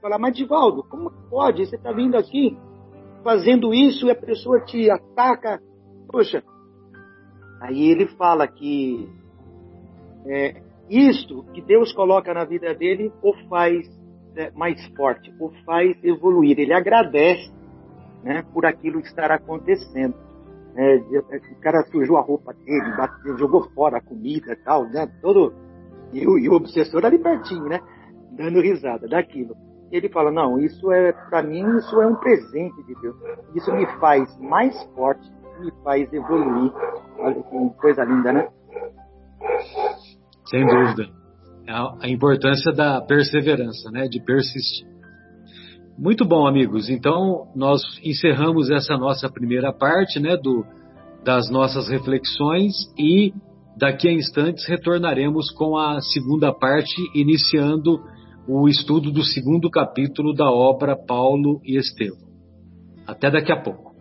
Falar, mas Divaldo, como pode? Você tá vindo aqui fazendo isso e a pessoa te ataca Poxa, aí ele fala que é, isto que Deus coloca na vida dele o faz é, mais forte, o faz evoluir. Ele agradece né, por aquilo que estará acontecendo. É, o cara sujou a roupa dele, bateu, jogou fora a comida e tal, né? Todo, e, o, e o obsessor ali pertinho, né? Dando risada daquilo. Ele fala, não, isso é, para mim, isso é um presente de Deus. Isso me faz mais forte, me faz evoluir. Olha que coisa linda, né? Sem dúvida. É a importância da perseverança, né? De persistir. Muito bom, amigos. Então, nós encerramos essa nossa primeira parte, né? Do, das nossas reflexões e daqui a instantes retornaremos com a segunda parte, iniciando o estudo do segundo capítulo da obra Paulo e Estevão. Até daqui a pouco.